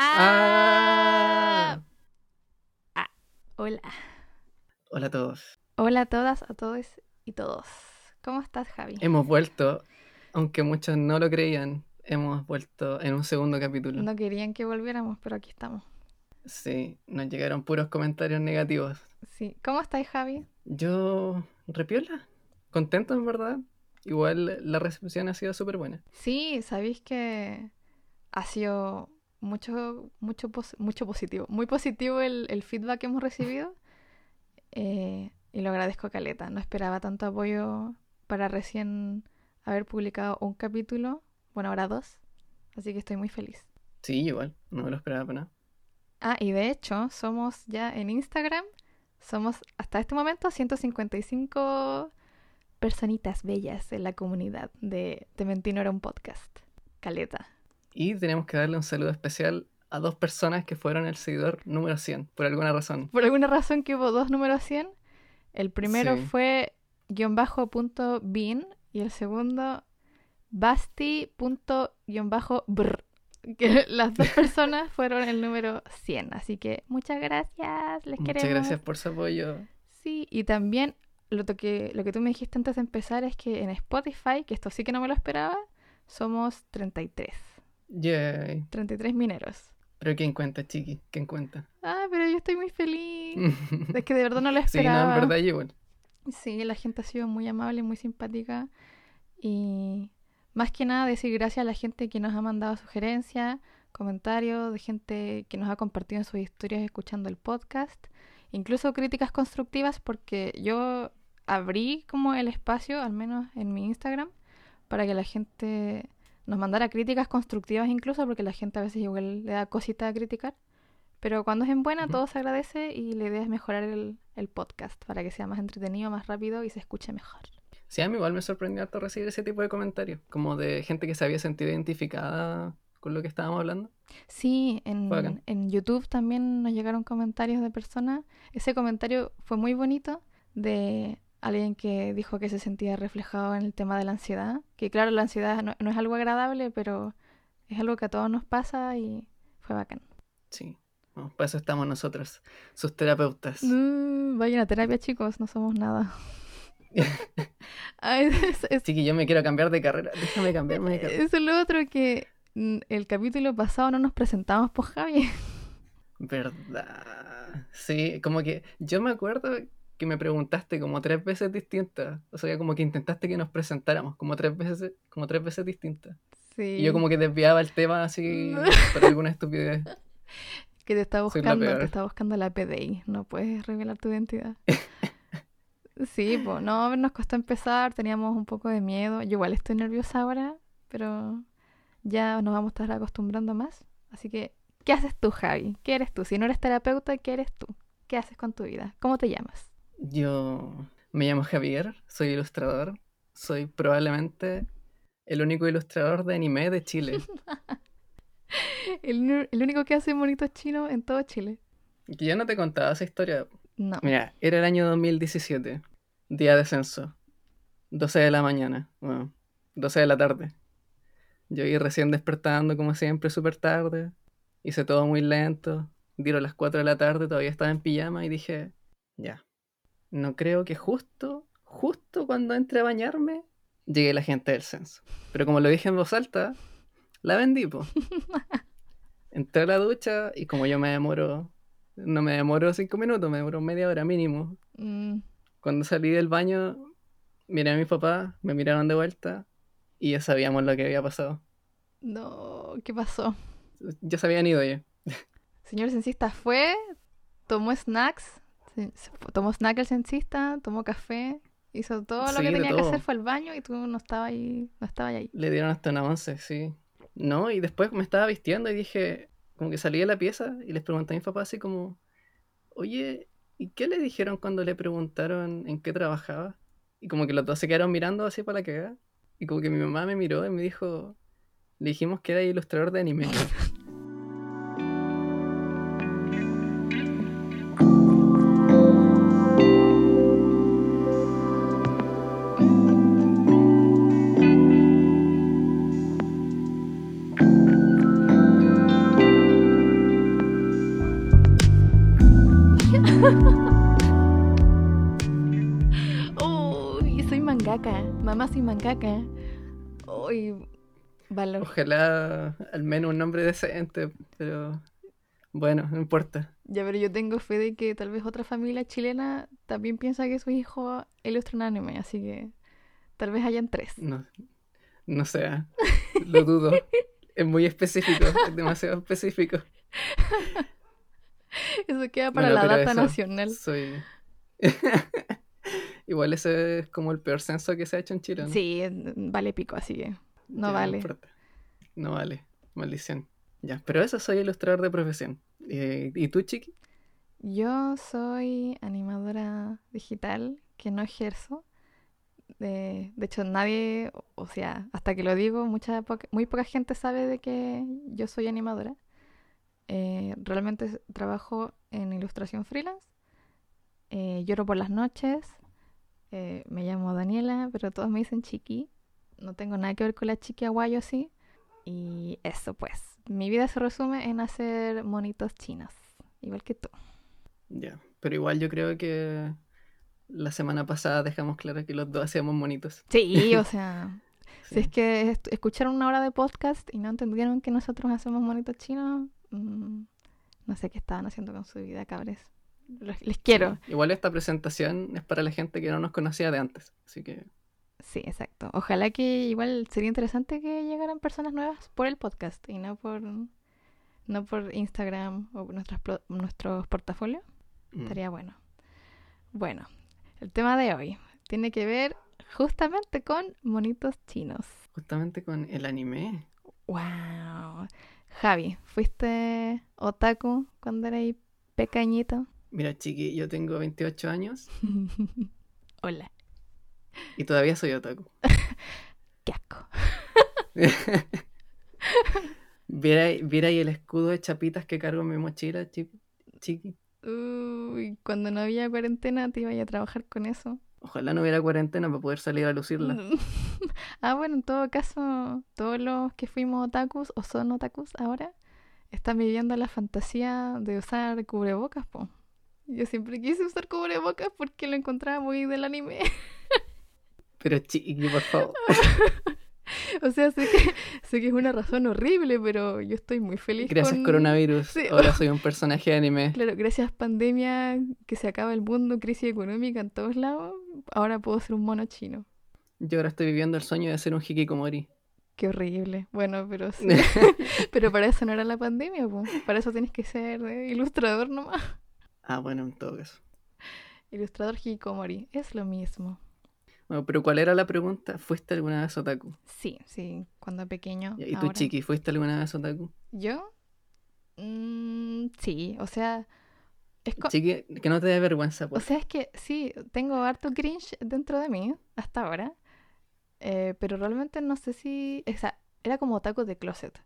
Ah. Ah, Hola. Hola a todos. Hola a todas, a todos y todos. ¿Cómo estás, Javi? Hemos vuelto, aunque muchos no lo creían, hemos vuelto en un segundo capítulo. No querían que volviéramos, pero aquí estamos. Sí, nos llegaron puros comentarios negativos. Sí. ¿Cómo estás, Javi? Yo, repiola, contento en verdad. Igual la recepción ha sido súper buena. Sí, sabéis que ha sido mucho, mucho, pos- mucho positivo. Muy positivo el, el feedback que hemos recibido. eh, y lo agradezco, Caleta. No esperaba tanto apoyo para recién haber publicado un capítulo. Bueno, ahora dos. Así que estoy muy feliz. Sí, igual, no me lo esperaba para nada. Ah, y de hecho, somos ya en Instagram. Somos hasta este momento 155 personitas bellas en la comunidad de Te Mentí No Era un Podcast. Caleta. Y tenemos que darle un saludo especial a dos personas que fueron el seguidor número 100, por alguna razón. Por alguna razón que hubo dos números 100. El primero Sí. fue guion bajo punto bin y el segundo basti punto guion bajo brr. Que las dos personas fueron el número 100. Así que muchas gracias, les Muchas queremos. gracias por su apoyo. Sí, y también lo que, lo que tú me dijiste antes de empezar es que en Spotify, que esto sí que no me lo esperaba, somos 33. Yay. 33 mineros. Pero ¿quién cuenta, chiqui? ¿Quién cuenta? Ah, pero yo estoy muy feliz. Es que de verdad no lo sí, no, esperaba. en verdad yo igual. Sí, la gente ha sido muy amable, muy simpática. Y más que nada decir gracias a la gente que nos ha mandado sugerencias, comentarios, de gente que nos ha compartido en sus historias escuchando el podcast. Incluso críticas constructivas porque yo abrí como el espacio, al menos en mi Instagram, para que la gente nos mandara críticas constructivas incluso porque la gente a veces igual le da cosita a criticar. Pero cuando es en buena, todo se agradece y la idea es mejorar el, el podcast para que sea más entretenido, más rápido y se escuche mejor. Sí, a mí igual me sorprendió harto recibir ese tipo de comentarios, como de gente que se había sentido identificada con lo que estábamos hablando. Sí, en, en YouTube también nos llegaron comentarios de personas. Ese comentario fue muy bonito de alguien que dijo que se sentía reflejado en el tema de la ansiedad. Que claro, la ansiedad no, no es algo agradable, pero es algo que a todos nos pasa y fue bacán. Sí, bueno, para eso estamos nosotros, sus terapeutas. Mm, vayan a terapia, chicos, no somos nada. Ay, es- es- Así que yo me quiero cambiar de carrera, déjame cambiarme de carrera. Eso es lo otro que mm, el capítulo pasado no nos presentamos por Javi. ¿Verdad? Sí, como que yo me acuerdo que me preguntaste como tres veces distintas, o sea, como que intentaste que nos presentáramos como tres veces, como tres veces distintas. Sí. Y yo como que desviaba el tema así por alguna estupidez. Que te está buscando, te está buscando la PDI. No puedes revelar tu identidad. Sí, pues no, nos costó empezar, teníamos un poco de miedo. Yo igual estoy nerviosa ahora, pero ya nos vamos a estar acostumbrando más. Así que, ¿qué haces tú, Javi? ¿Qué eres tú? Si no eres terapeuta, ¿qué eres tú? ¿Qué haces con tu vida? ¿Cómo te llamas? Yo me llamo Javier, soy ilustrador, soy probablemente el único ilustrador de anime de Chile. El, único que hace monitos chinos en todo Chile. Yo no te contaba esa historia. No. Mira, era el año 2017, día de censo, 12 de la mañana, bueno, 12 de la tarde. Yo iba recién despertando, como siempre, súper tarde, hice todo muy lento, dieron las 4 de la tarde, todavía estaba en pijama y dije, ya, no creo que justo, justo cuando entre a bañarme, llegue la gente del censo. Pero como lo dije en voz alta, la vendí, po. Entré a la ducha y como yo me demoro, no me demoro cinco minutos, me demoro media hora mínimo. Mm, Cuando salí del baño, miré a mis papás, me miraron de vuelta y ya sabíamos lo que había pasado. no, ¿qué pasó? Ya se habían ido ya. Señor censista fue, tomó snacks, se- se fu- tomó snack el censista, tomó café, hizo todo lo que tenía que hacer, fue al baño y tú no estabas ahí, no estabas ahí. Le dieron hasta una once, sí. No, y después me estaba vistiendo y dije, como que salí de la pieza y les pregunté a mis papás así como, oye, ¿y qué le dijeron cuando le preguntaron en qué trabajaba? Y como que los dos se quedaron mirando así para la cagada. Y como que mi mamá me miró y me dijo, le dijimos que era ilustrador de anime. Mangaka. Uy, valor. Ojalá al menos un nombre decente, pero bueno, no importa. Ya, pero yo tengo fe de que tal vez otra familia chilena también piensa que su hijo ilustra un anime, así que tal vez hayan tres. No, no sé, ¿ah? lo dudo. es muy específico, es demasiado específico. Eso queda para Bueno, la data nacional. Soy. Igual ese es como el peor censo que se ha hecho en Chile. ¿no? Sí, vale pico, así que no Ya, vale. importa. No vale. Maldición. Ya, pero eso soy ilustrador de profesión. Eh, ¿Y tú, Chiqui? Yo soy animadora digital que no ejerzo. De, de hecho, nadie, o sea, hasta que lo digo, mucha poca- muy poca gente sabe de que yo soy animadora. Eh, realmente trabajo en ilustración freelance. Eh, lloro por las noches. Eh, me llamo Daniela, pero todos me dicen Chiqui. No tengo nada que ver con la Chiqui Aguayo, sí. Y eso, pues. Mi vida se resume en hacer monitos chinos, igual que tú. Ya. Pero igual yo creo que la semana pasada dejamos claro que los dos hacíamos monitos. Sí, o sea, si es que escucharon una hora de podcast y no entendieron que nosotros hacemos monitos chinos, mm, no sé qué estaban haciendo con su vida, cabres. Les, quiero. Igual esta presentación es para la gente que no nos conocía de antes. Así que Sí, exacto. Ojalá que igual sería interesante que llegaran personas nuevas por el podcast y no por no por Instagram o nuestras nuestros portafolios. mm, Estaría bueno. Bueno, el tema de hoy tiene que ver justamente con monitos chinos. justamente con el anime. Wow. Javi, ¿fuiste otaku cuando eras pequeñito? Mira, Chiqui, yo tengo 28 años Hola, y todavía soy otaku. qué asco. ¿Viera, viera ahí el escudo de chapitas que cargo en mi mochila, chi- Chiqui? Uy, cuando no había cuarentena te iba a trabajar con eso. Ojalá no hubiera cuarentena para poder salir a lucirla. ah, bueno, en todo caso, todos los que fuimos otakus o son otakus ahora están viviendo la fantasía de usar cubrebocas, po. Yo siempre quise usar cubrebocas porque lo encontraba muy del anime. Pero Chiqui, por favor. o sea, sé que, sé que es una razón horrible, pero yo estoy muy feliz Gracias con... coronavirus. Sí. Ahora soy un personaje de anime. Claro, gracias pandemia, que se acaba el mundo, crisis económica en todos lados, ahora puedo ser un mono chino. Yo ahora estoy viviendo el sueño de ser un hikikomori. Qué horrible. Bueno, pero sí. pero para eso no era la pandemia. Para eso tienes que ser eh, ilustrador nomás. Ah, bueno, en todo caso. Ilustrador hikikomori. Es lo mismo. Bueno, pero ¿cuál era la pregunta? ¿Fuiste alguna vez otaku? Sí, sí. Cuando pequeño. ¿Y tú, ahora. Chiqui, fuiste alguna vez otaku? ¿Yo? Mm, sí, o sea... Es Chiqui, que no te dé vergüeza, O pues. sea, es que sí, tengo harto cringe dentro de mí hasta ahora. eh, pero realmente no sé si. O sea, era como otaku de closet.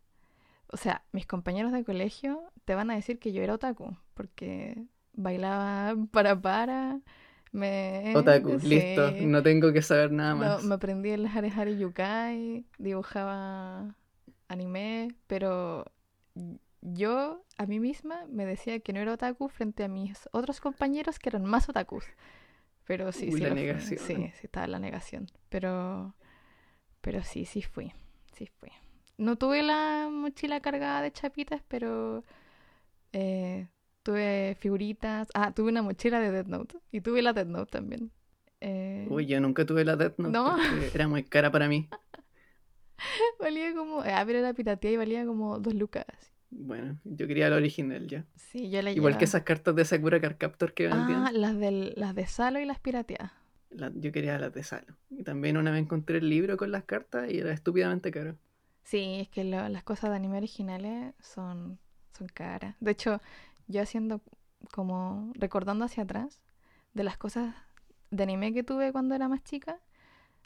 O sea, mis compañeros de colegio te van a decir que yo era otaku. Porque bailaba para para. Me. Otaku, sí, listo. No tengo que saber nada no, más. me aprendí el Hare Hare Yukai. Dibujaba anime. Pero yo a mí misma me decía que no era otaku frente a mis otros compañeros que eran más otakus. Pero sí, Uy, sí. la negación. Sí, sí, estaba la negación. Pero, pero sí, sí fui. Sí fui. No tuve la mochila cargada de chapitas, pero eh, tuve figuritas. Ah, tuve una mochila de Death Note. Y tuve la Death Note también. Eh, Uy, yo nunca tuve la Death Note No. era muy cara para mí. valía como. Ah, pero era pirateada y valía como dos lucas. Bueno, yo quería la original ya. Sí, yo la Igual que esas cartas de Sakura Card Captor que vendían. Ah, las, del, las de Salo y las pirateadas. la- yo quería las de Salo. Y también una vez encontré el libro con las cartas y era estúpidamente caro. Sí, es que lo- las cosas de anime originales son, son caras. De hecho, yo haciendo como recordando hacia atrás de las cosas de anime que tuve cuando era más chica,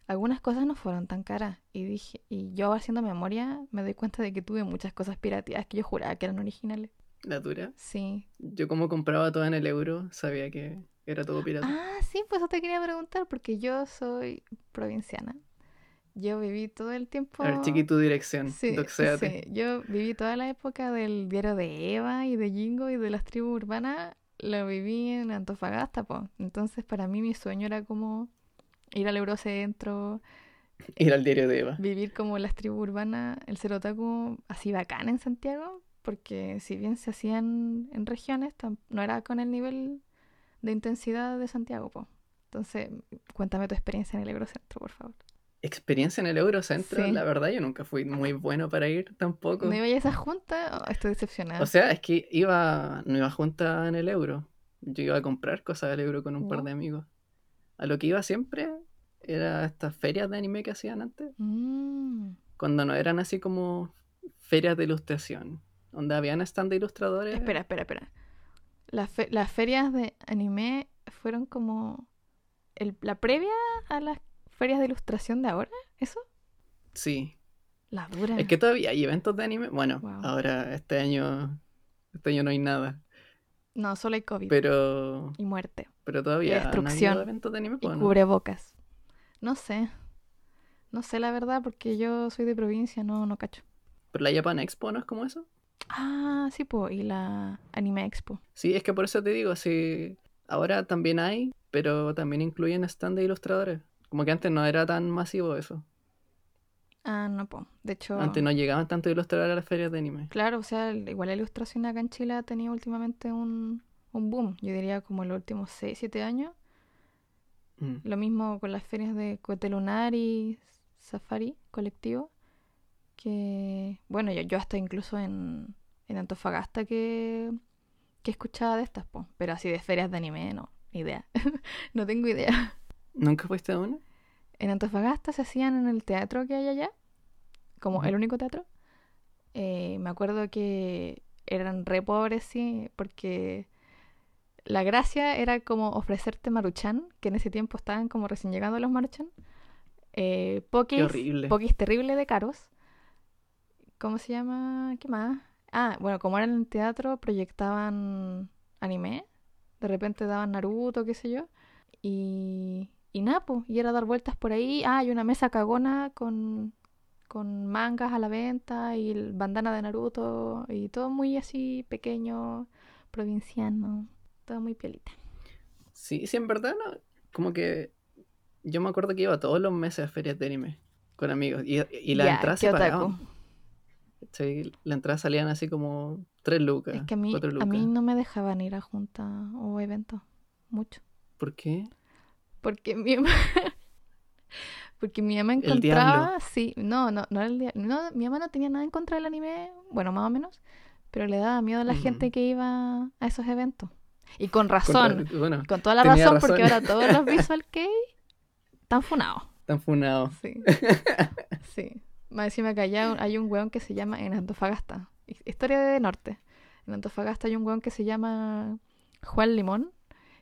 algunas cosas no fueron tan caras. Y dije, y yo haciendo memoria me doy cuenta de que tuve muchas cosas pirateadas que yo juraba que eran originales. La dura. Sí. Yo como compraba todo en el euro, sabía que era todo pirata. Ah, sí, pues eso te quería preguntar, porque yo soy provinciana. Yo viví todo el tiempo. A ver, chiqui, tu dirección. Sí, yo viví toda la época del diario de Eva y de Jingo y de las tribus urbanas lo viví en Antofagasta, pues. Entonces para mí mi sueño era como ir al Eurocentro, Ir al diario de Eva. vivir como las tribus urbanas, el ser otaku así bacán en Santiago, porque si bien se hacían en regiones, no era con el nivel de intensidad de Santiago, pues. Entonces, cuéntame tu experiencia en el Eurocentro, por favor. Experiencia en el Eurocentro, Sí. la verdad yo nunca fui muy bueno para ir tampoco. ¿No iba a esa junta? Oh, estoy decepcionada. O sea, es que iba, no iba junta en el euro. Yo iba a comprar cosas del euro con un par de amigos. A lo que iba siempre era estas ferias de anime que hacían antes. Mm. Cuando no eran así como ferias de ilustración. Donde habían stand de ilustradores. Espera, espera, espera. Las, fe- las ferias de anime fueron como el- la previa a las ferias de ilustración de ahora, ¿eso? Sí. La dura. Es que todavía hay eventos de anime. Bueno, Wow. ahora este año. Este año no hay nada. No, solo hay COVID Pero. y muerte. Pero todavía no destrucción. habido eventos de anime. Y pues, ¿no? cubrebocas. No sé. No sé la verdad porque yo soy de provincia, no, no cacho. Pero la Japan Expo no es como eso. Ah, sí, po. Y la Anime Expo. Sí, es que por eso te digo, sí, ahora también hay, pero también incluyen stand de ilustradores. Como que antes no era tan masivo eso. Ah, no, po. De hecho, Antes no llegaban tantos ilustradores a las ferias de anime. claro, o sea, igual la ilustración acá en Chile ha tenido últimamente un, un boom. Yo diría como en los últimos 6, 7 años. Mm. Lo mismo con las ferias de Cohete Lunar y Safari colectivo. Que, bueno, yo, yo hasta incluso en, en Antofagasta que, que escuchaba de estas, po. pero así de ferias de anime, no, idea. no tengo idea. ¿Nunca fuiste a una? En Antofagasta se hacían en el teatro que hay allá, como el único teatro. Eh, me acuerdo que eran re pobres, sí, porque la gracia era como ofrecerte maruchan, que en ese tiempo estaban como recién llegando los maruchan. Eh, Qué pokis, horrible. pokis terrible de caros. ¿Cómo se llama? ¿Qué más? Ah, bueno, como era en el teatro, proyectaban anime. De repente daban Naruto, qué sé yo. Y, y era dar vueltas por ahí. Ah, hay una mesa cagona con, con mangas a la venta y el bandana de Naruto y todo muy así pequeño, provinciano, todo muy piolita. Sí, sí, en verdad, no. Como que yo me acuerdo que iba todos los meses a ferias de anime con amigos. Y, y entradas qué se otaku. pagaban. Sí, las entradas salían así como 3 lucas, Es que a mí, 4 a lucas. mí no me dejaban ir a juntas o eventos mucho. ¿Por qué? Porque mi mamá, porque mi mamá encontraba, sí, no, no, no era el no, mi mamá no tenía nada en contra del anime, bueno, más o menos, pero le daba miedo a la gente que iba a esos eventos. Y con Con razón, ra- bueno, con toda la razón, porque ahora todos los visual kei están funados. tan funado. Sí. sí. Más encima que allá hay un weón que se llama en Antofagasta. Hi- Historia de norte. En Antofagasta hay un weón que se llama Juan Limón,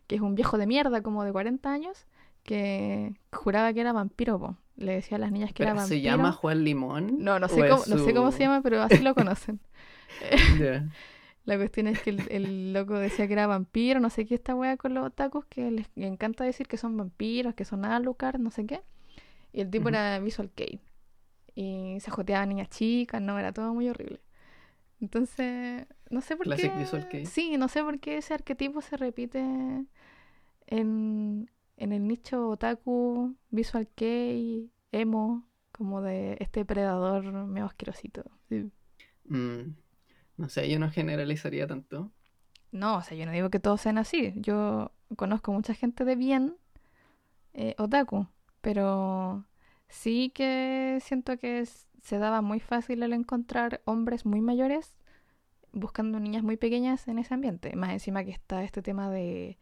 que es un viejo de mierda como de 40 años, que juraba que era vampiro, po. Le decía a las niñas que Pero era ¿Se vampiro. llama Juan Limón? No, no ¿O sé, cómo, no sé cómo se llama, pero así lo conocen. La cuestión es que el, el loco decía que era vampiro, no sé qué esta wea con los otakus, que les encanta decir que son vampiros, que son Alucard, no sé qué. Y el tipo era Visual Kei. Y se joteaba a niñas chicas, no, era todo muy horrible. Entonces, no sé por Classic qué. Visual Kei. Sí, no sé por qué ese arquetipo se repite en, en el nicho otaku, Visual Kei, emo, como de este predador medio asquerosito. Sí. Mm, no sé, yo no generalizaría tanto. No, o sea, yo no digo que todos sean así. Yo conozco mucha gente de bien eh, otaku, pero sí que siento que es- se daba muy fácil el encontrar hombres muy mayores buscando niñas muy pequeñas en ese ambiente. Más encima que está este tema de,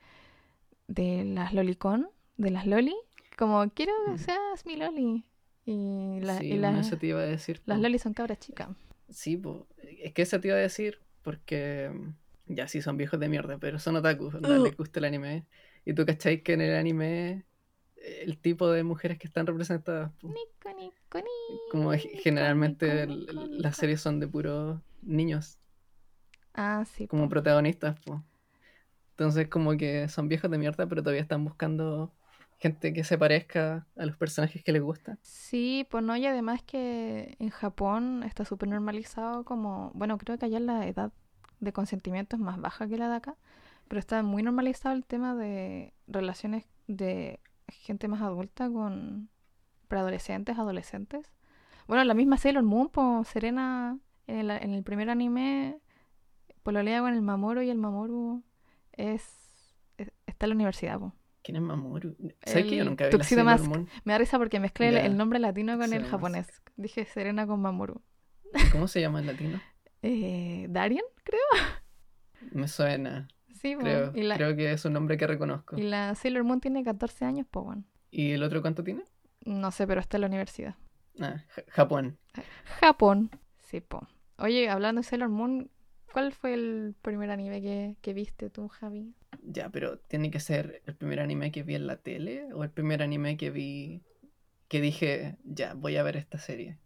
de las lolicon, de las loli, como quiero que Mm. seas mi loli. Y, la- sí, y eso te iba a decir. las po. lolis son cabras chicas. Sí, po. es que eso te iba a decir porque mm, ya sí son viejos de mierda, pero son otakus, onda, Uh. les gusta el anime. Y tú cacháis que en el anime el tipo de mujeres que están representadas, Nico, nico, nico, como generalmente las series son de puros niños Ah, sí. como po. protagonistas, po. Entonces como que son viejos de mierda, pero todavía están buscando gente que se parezca a los personajes que les gusta. Sí, pues no, y además que en Japón está súper normalizado como, bueno, creo que allá la edad de consentimiento es más baja que la de acá, pero está muy normalizado el tema de relaciones de gente más adulta con preadolescentes, adolescentes. Bueno, la misma Sailor Moon, pues Serena en el, en el primer anime pololea con el Mamoru y el Mamoru es, está en la universidad. Po. ¿Quién es Mamoru? ¿Sabes que yo nunca vi Tuxedo la Mask. Me da risa porque mezclé el nombre latino con el japonés. Dije Serena con Mamoru. ¿Cómo se llama en latino? eh, Darien, creo. Me suena. Sí, creo, bueno. creo que es un nombre que reconozco. Y la Sailor Moon tiene 14 años, pues bueno. ¿Y el otro cuánto tiene? No sé, pero está en la universidad. Ah, Japón. Japón. Sí, po. Oye, hablando de Sailor Moon, ¿Cuál fue el primer anime que, que viste tú, Javi? Ya, pero tiene que ser el primer anime que vi en la tele o el primer anime que vi que dije, ya, voy a ver esta serie.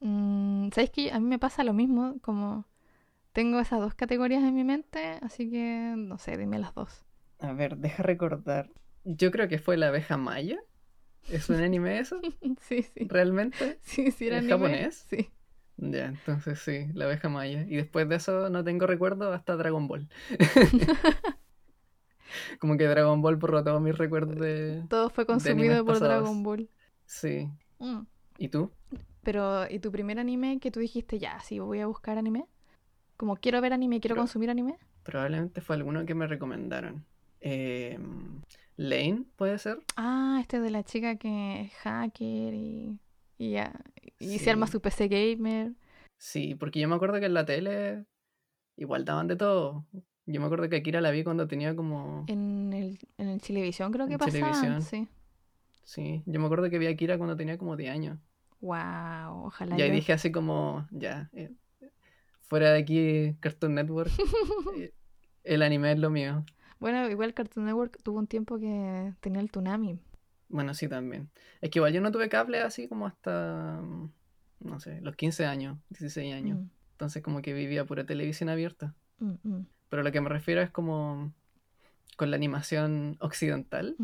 Mm, ¿Sabes que A mí me pasa lo mismo, como tengo esas dos categorías en mi mente, así que no sé, dime las dos. A ver, deja recordar. Yo creo que fue La abeja maya. ¿Es un anime eso? sí, sí. ¿Realmente? Sí, sí, era ¿Es anime? japonés? Sí. Ya, entonces sí, la abeja maya. Y después de eso no tengo recuerdo hasta Dragon Ball. Como que Dragon Ball borró todos mis recuerdos de. Todo fue consumido por. Dragon Ball. Sí. Mm. ¿Y tú? Pero, ¿y tu primer anime que tú dijiste ya, sí, voy a buscar anime? Como quiero ver anime, quiero consumir anime. Probablemente fue alguno que me recomendaron. Em, Lane, ¿puede ser? Ah, este de la chica que es hacker y y ya. Y se arma su PC gamer. Sí, porque yo me acuerdo que en la tele igual daban de todo. Yo me acuerdo que Akira la vi cuando tenía como. En el, en el Televisión creo que en televisión. sí. Sí, yo me acuerdo que vi a Akira cuando tenía como 10 años. Wow, ojalá. Y ahí dije así como, ya, eh, fuera de aquí Cartoon Network, eh, el anime es lo mío. Bueno, igual Cartoon Network tuvo un tiempo que tenía el Tsunami. Bueno, sí, también. Es que igual yo no tuve cable así como hasta, mm, no sé, los 15 años, 16 años. Mm. Entonces como que vivía pura televisión abierta. Mm, Pero lo que me refiero es como con la animación occidental.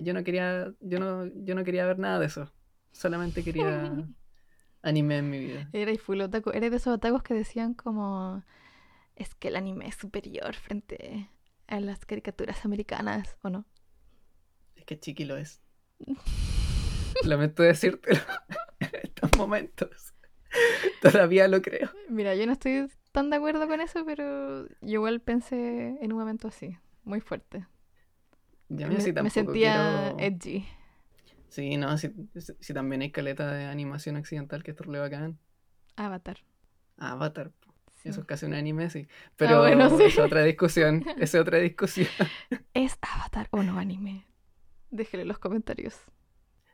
yo no quería, yo no, yo no quería ver nada de eso. Solamente quería anime en mi vida. Eres full otaku. Eres de esos otakus que decían como es que el anime es superior frente a las caricaturas americanas, ¿o no? Es que Chiqui lo es. Lamento decírtelo en estos momentos. Todavía lo creo. Mira, yo no estoy tan de acuerdo con eso, pero yo igual pensé en un momento así, muy fuerte. Yo me, me sentía quiero... edgy. Sí, no, si, también hay caleta de animación accidental que esto le bacán. Avatar. Ah, Avatar. Eso es casi un anime, sí. Ah, pero bueno, sí. es otra discusión. Es otra discusión. ¿Es Avatar o no anime? Déjenlo en los comentarios.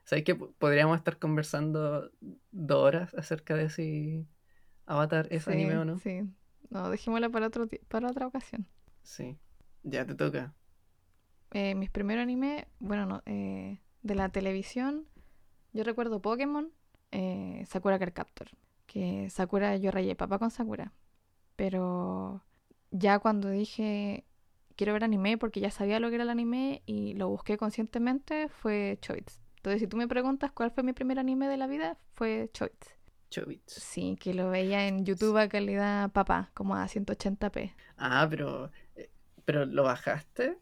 ¿Sabéis que podríamos estar conversando dos horas acerca de si Avatar es anime o no? Sí, no, dejémosla para, otro para otra ocasión. Sí, ya te toca. Eh, mis primeros anime, bueno, no, eh, de la televisión, yo recuerdo Pokémon, eh, Sakura Carcaptor, que Sakura yo rayé papá con Sakura, pero ya cuando dije quiero ver anime porque ya sabía lo que era el anime y lo busqué conscientemente, fue Choice. Entonces, si tú me preguntas cuál fue mi primer anime de la vida, fue Choice. Chobits. Sí, que lo veía en YouTube a calidad papá, como a 180p. Ah, pero, eh, pero ¿lo bajaste?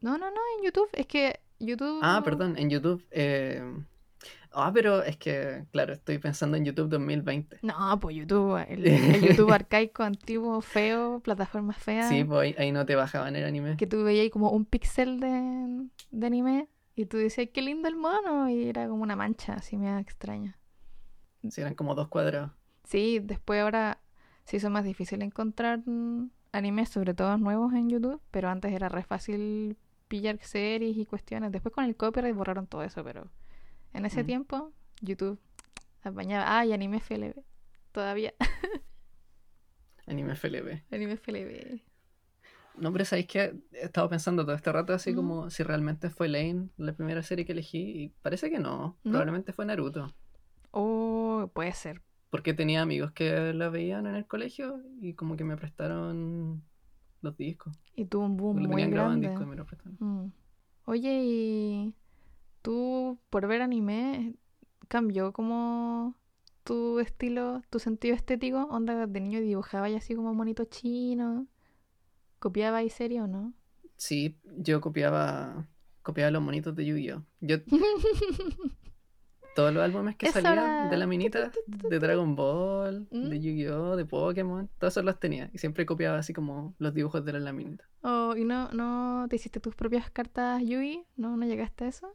No, no, no, en YouTube. Es que YouTube. Ah, perdón, en YouTube. Eh, Ah, pero es que, claro, estoy pensando en YouTube 2020. No, pues YouTube, el, el YouTube arcaico, antiguo, feo, plataformas feas. Sí, pues ahí, no te bajaban el anime. Que tú veías como un pixel de, de anime y tú decías, qué lindo el mono, y era como una mancha, así me extraña. Sí, eran como dos cuadrados. Sí, después ahora se hizo más difícil encontrar animes, sobre todo nuevos en YouTube, pero antes era re fácil pillar series y cuestiones. Después con el copyright borraron todo eso, pero... En ese mm. tiempo, YouTube apañaba. Ah, y Anime FLB. Todavía. Anime FLB. Anime FLB. No, pero sabéis que he estado pensando todo este rato así como si realmente fue Lane la primera serie que elegí. Y parece que no. Probablemente fue Naruto. Oh, puede ser. Porque tenía amigos que la veían en el colegio y como que me prestaron los discos. Y tuvo un boom muy grande. En disco y me lo prestaron. Mm. Oye, y tú por ver anime cambió como tu estilo, tu sentido estético? Onda de niño dibujaba y así como monito chino. ¿Copiaba y serio o no? Sí, yo copiaba copiaba los monitos de Yu-Gi-Oh. Yo todos los álbumes que salían de la minita, de Dragon Ball, ¿Mm? de Yu-Gi-Oh, de Pokémon, todos esos los tenía. Y siempre copiaba así como los dibujos de la laminita. Oh, ¿y no, no te hiciste tus propias cartas Yu ¿No, ¿No llegaste a eso?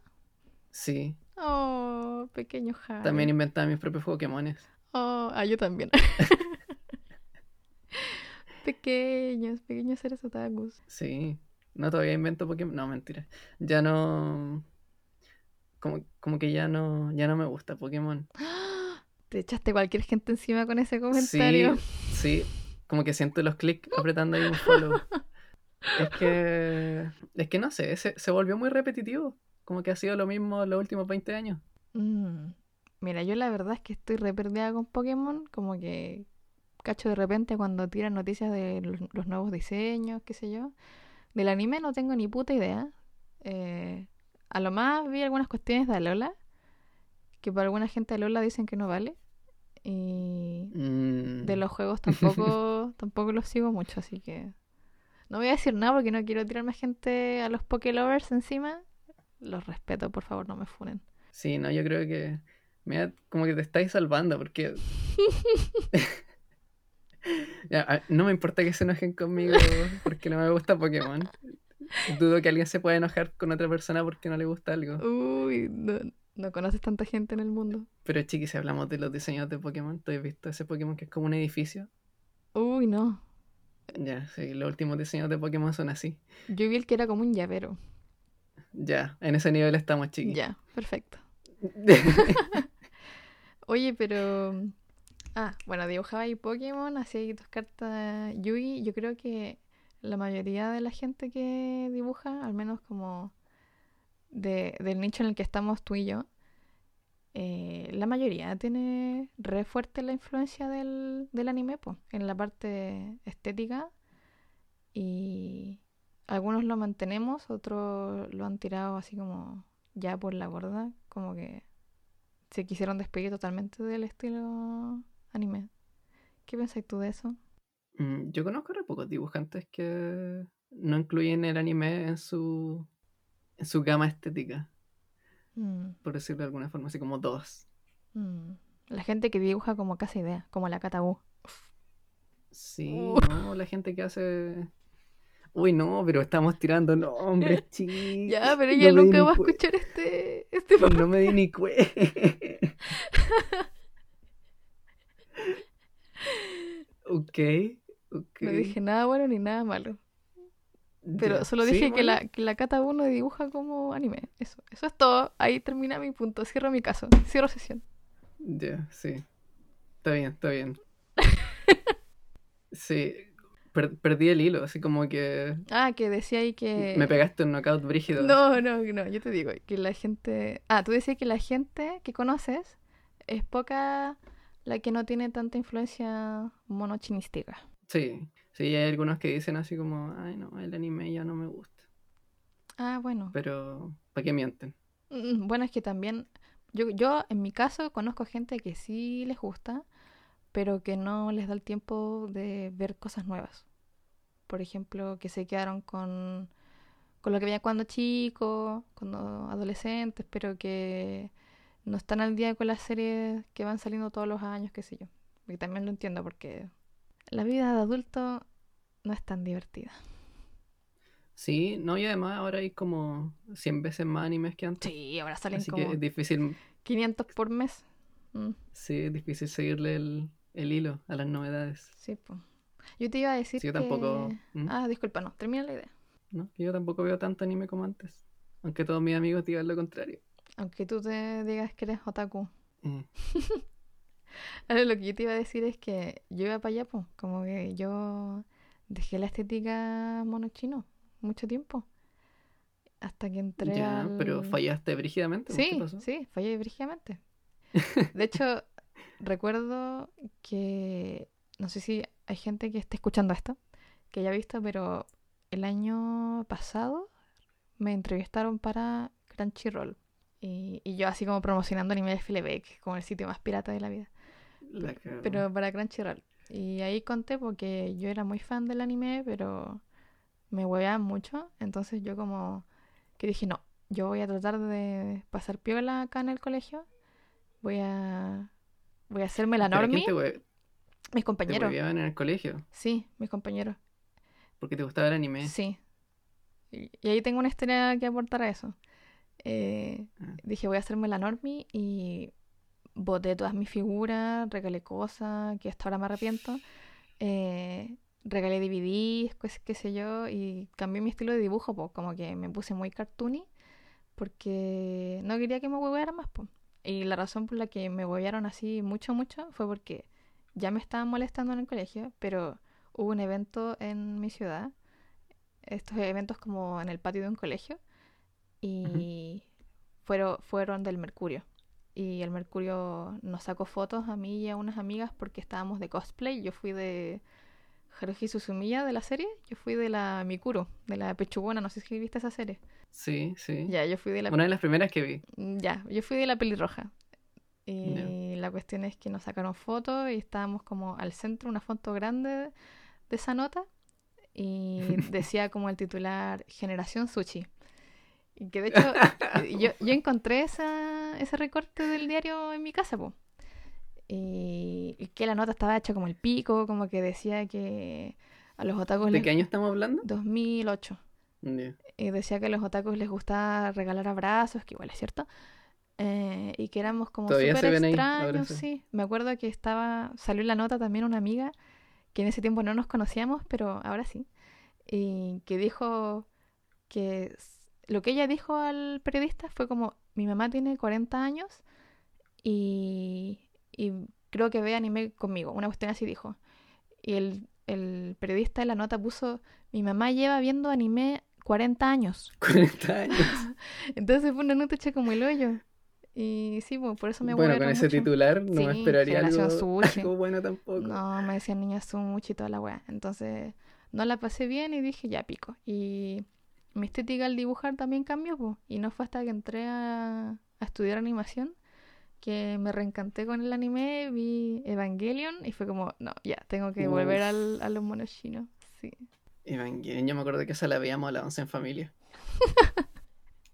Sí, Oh, pequeño Harry. también inventaba mis propios Pokémones. Oh, ah, yo también. pequeños, pequeños seres otakus. Sí, no todavía invento Pokémon. No, mentira. Ya no. Como, como que ya no, ya no me gusta Pokémon. Te echaste cualquier gente encima con ese comentario. Sí, sí. Como que siento los clics apretando ahí un follow. Es que. Es que no sé, se, se volvió muy repetitivo. Como que ha sido lo mismo los últimos 20 años. Mm. Mira, yo la verdad es que estoy re perdida con Pokémon, como que cacho de repente cuando tiran noticias de los, los nuevos diseños, qué sé yo. Del anime no tengo ni puta idea. Eh, a lo más vi algunas cuestiones de Alola, que para alguna gente Alola dicen que no vale. Y Mm. de los juegos tampoco, tampoco los sigo mucho, así que no voy a decir nada porque no quiero tirarme gente a los Pokélovers encima. Los respeto, por favor, no me funen. Sí, no, yo creo que. Mira, como que te estáis salvando porque. Ya, no me importa que se enojen conmigo porque no me gusta Pokémon. Dudo que alguien se pueda enojar con otra persona porque no le gusta algo. Uy, no, no conoces tanta gente en el mundo. Pero chiqui, si hablamos de los diseños de Pokémon, ¿tú has visto ese Pokémon que es como un edificio? Uy, no. Ya, sí, los últimos diseños de Pokémon son así. Yo vi el que era como un llavero. Ya, en ese nivel estamos, chiqui. Ya, perfecto. Oye, pero... Ah, bueno, dibujaba ahí Pokémon, hacía ahí tus cartas Yugi. Yo creo que la mayoría de la gente que dibuja, al menos como de, del nicho en el que estamos tú y yo, eh, la mayoría tiene re fuerte la influencia del, del anime, pues, en la parte estética. Y algunos lo mantenemos, otros lo han tirado así como ya por la borda, como que se quisieron despedir totalmente del estilo anime. ¿Qué pensáis tú de eso? Mm, Yo conozco re pocos dibujantes que no incluyen el anime en su, en su gama estética, Mm, por decirlo de alguna forma, así como dos. mm. La gente que dibuja como casa idea, como la Katabu. Sí, Uh. no, la gente que hace... Uy, no, pero estamos tirando nombres, chicos. Ya, pero ella no nunca va a cue- escuchar este, este podcast. No me di ni cuenta. ok, ok. No dije nada bueno ni nada malo. Pero Ya, solo sí, dije que bueno. la, que la Katabu no dibuja como anime. Eso, eso es todo. Ahí termina mi punto. Cierro mi caso. Cierro sesión. Ya, sí. Está bien, está bien. Sí, per- perdí el hilo, así como que Ah, que decía ahí que... me pegaste un knockout brígido. No, no, no, yo te digo que la gente... Ah, tú decías que la gente que conoces es poca la que no tiene tanta influencia monochinística. Sí, sí, hay algunos que dicen así como, ay no, el anime ya no me gusta. Ah, bueno. Pero, ¿para qué mienten? Mm, Bueno, es que también... Yo, yo, en mi caso, conozco gente que sí les gusta, pero que no les da el tiempo de ver cosas nuevas. Por ejemplo, que se quedaron con, con lo que veían cuando chicos, cuando adolescentes, pero que no están al día con las series que van saliendo todos los años, qué sé yo. Y también lo entiendo porque la vida de adulto no es tan divertida. Sí, no, y además ahora hay como 100 veces más animes que antes. Sí, ahora salen Así como que es difícil, 500 por mes. Mm, sí, es difícil seguirle el, el hilo a las novedades. sí, pues. Yo te iba a decir Sí, yo que... tampoco. ¿Mm? Ah, disculpa, no, termina la idea. ¿no? Yo tampoco veo tanto anime como antes. Aunque todos mis amigos digan lo contrario. Aunque tú te digas que eres otaku. Eh, Ahora lo que yo te iba a decir es que yo iba para allá, pues, como que yo dejé la estética mono chino mucho tiempo. Hasta que entré ya, al... pero fallaste brígidamente. ¿por ¿Qué Sí, pasó? sí, fallé brígidamente. De hecho, recuerdo que, no sé si hay gente que esté escuchando esto, que haya visto, pero el año pasado me entrevistaron para Crunchyroll. Y, y yo así como promocionando anime de Fleabag, como el sitio más pirata de la vida. La. Pero para Crunchyroll. Y ahí conté porque yo era muy fan del anime, pero me hueveaban mucho. Entonces yo como que dije, no, yo voy a tratar de pasar piola acá en el colegio. Voy a, voy a hacerme la Pero ¿quién normie. te, Mis te compañeros. hueveaban en el colegio? Sí, mis compañeros. Porque te gustaba el anime. Sí. Y, y ahí tengo una historia que aportar a eso. Eh, Ah. dije, voy a hacerme la normie y boté todas mis figuras, regalé cosas, que hasta ahora me arrepiento. Eh, regalé DVDs, pues, qué sé yo, y cambié mi estilo de dibujo, pues, como que me puse muy cartoony, porque no quería que me huevearan más, pues. Y la razón por la que me huevearon así mucho, mucho, fue porque ya me estaban molestando en el colegio, pero hubo un evento en mi ciudad, estos eventos como en el patio de un colegio, y fueron, fueron del Mercurio. Y el Mercurio nos sacó fotos a mí y a unas amigas porque estábamos de cosplay. Yo fui de Haruhi Suzumiya de la serie. Yo fui de la Mikuro, de la Pechugona. No sé si viste esa serie. Sí, sí. Ya, yo fui de la... Una de las primeras que vi. Ya, yo fui de la pelirroja. Y la cuestión es que nos sacaron fotos y estábamos como al centro, una foto grande de esa nota. Y decía como el titular Generación Sushi. Y que de hecho yo, yo encontré esa, ese recorte del diario en mi casa, po. Y, y que la nota estaba hecha como el pico, como que decía que a los otakus ¿De les... qué año estamos hablando? 2008 Ya. Y decía que a los otakus les gustaba regalar abrazos, que igual es cierto, eh, y que éramos como súper ahí, extraños, abrazos. sí. Me acuerdo que estaba, salió en la nota también una amiga, que en ese tiempo no nos conocíamos, pero ahora sí, y que dijo que lo que ella dijo al periodista fue como, mi mamá tiene 40 años y, y creo que ve anime conmigo, una cuestión así dijo. Y el, el periodista de la nota puso, mi mamá lleva viendo anime 40 años. 40 años. Entonces fue una nota hecha como el hoyo. Y sí, por eso me bueno, con ese mucho. titular no me esperaría algo, Sushi. algo bueno tampoco. No, me decían niña mucho y toda la weá. Entonces no la pasé bien y dije, ya pico. Y mi estética al dibujar también cambió, pues. Y no fue hasta que entré a, a estudiar animación que me reencanté con el anime, vi Evangelion y fue como, no, ya, tengo que volver al, a los monos chinos. Sí. Evangelion, yo me acuerdo que esa la veíamos a las 11 en familia.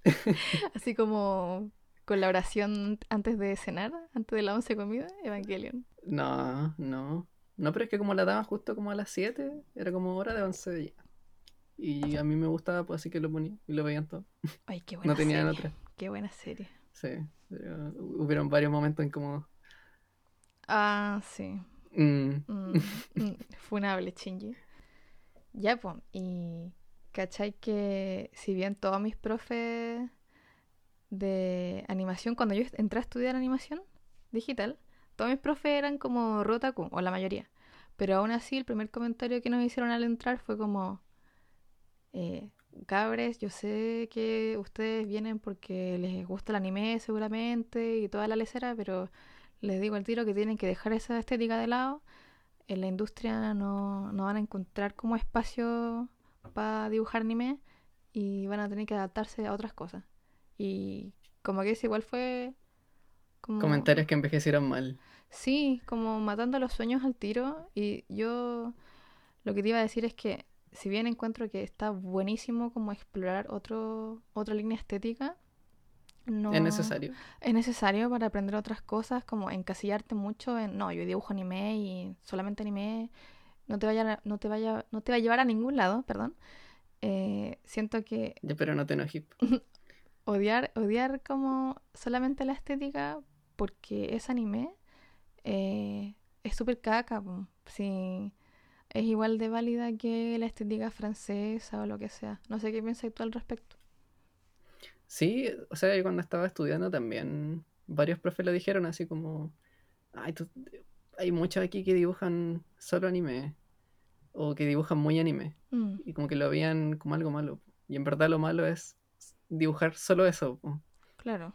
Así como con la oración antes de cenar, antes de la once comida, Evangelion. No, no. No, pero es que como la daban justo como a las 7, era como hora de 11 ya. Y a mí me gustaba, pues así que lo ponía y lo veían todo. Ay, qué buena No tenían serie. otra. Qué buena serie. Sí. pero hubieron varios momentos incómodos. Ah, sí. Mm, Mm, mm, funable, Shinji. Ya, pues. Y cachai que si bien todos mis profes de animación, cuando yo entré a estudiar animación digital, todos mis profes eran como Rotaku, o la mayoría. Pero aún así, el primer comentario que nos hicieron al entrar fue como: eh, Cabres, yo sé que ustedes vienen porque les gusta el anime seguramente y toda la lecera, pero les digo al tiro que tienen que dejar esa estética de lado. En la industria no, no van a encontrar como espacio para dibujar anime y van a tener que adaptarse a otras cosas. Y como que eso igual fue como... Comentarios que envejecieron mal. Sí, como matando los sueños al tiro. Y yo lo que te iba a decir es que si bien encuentro que está buenísimo como explorar otro, otra línea estética, no Es necesario. es necesario para aprender otras cosas, como encasillarte mucho en, no, yo dibujo anime y solamente anime, no te vaya, a- no te vaya, no te va a llevar a ningún lado, perdón. Eh, siento que Ya, pero no te enojes. odiar, odiar como solamente la estética porque es anime eh, es súper caca. Sí, es igual de válida que la estética francesa o lo que sea. No sé qué piensas tú al respecto. Sí, o sea, yo cuando estaba estudiando también, varios profes lo dijeron así como, ay, tú- hay muchos aquí que dibujan solo anime, o que dibujan muy anime, Mm, y como que lo veían como algo malo. Y en verdad lo malo es dibujar solo eso, po. claro,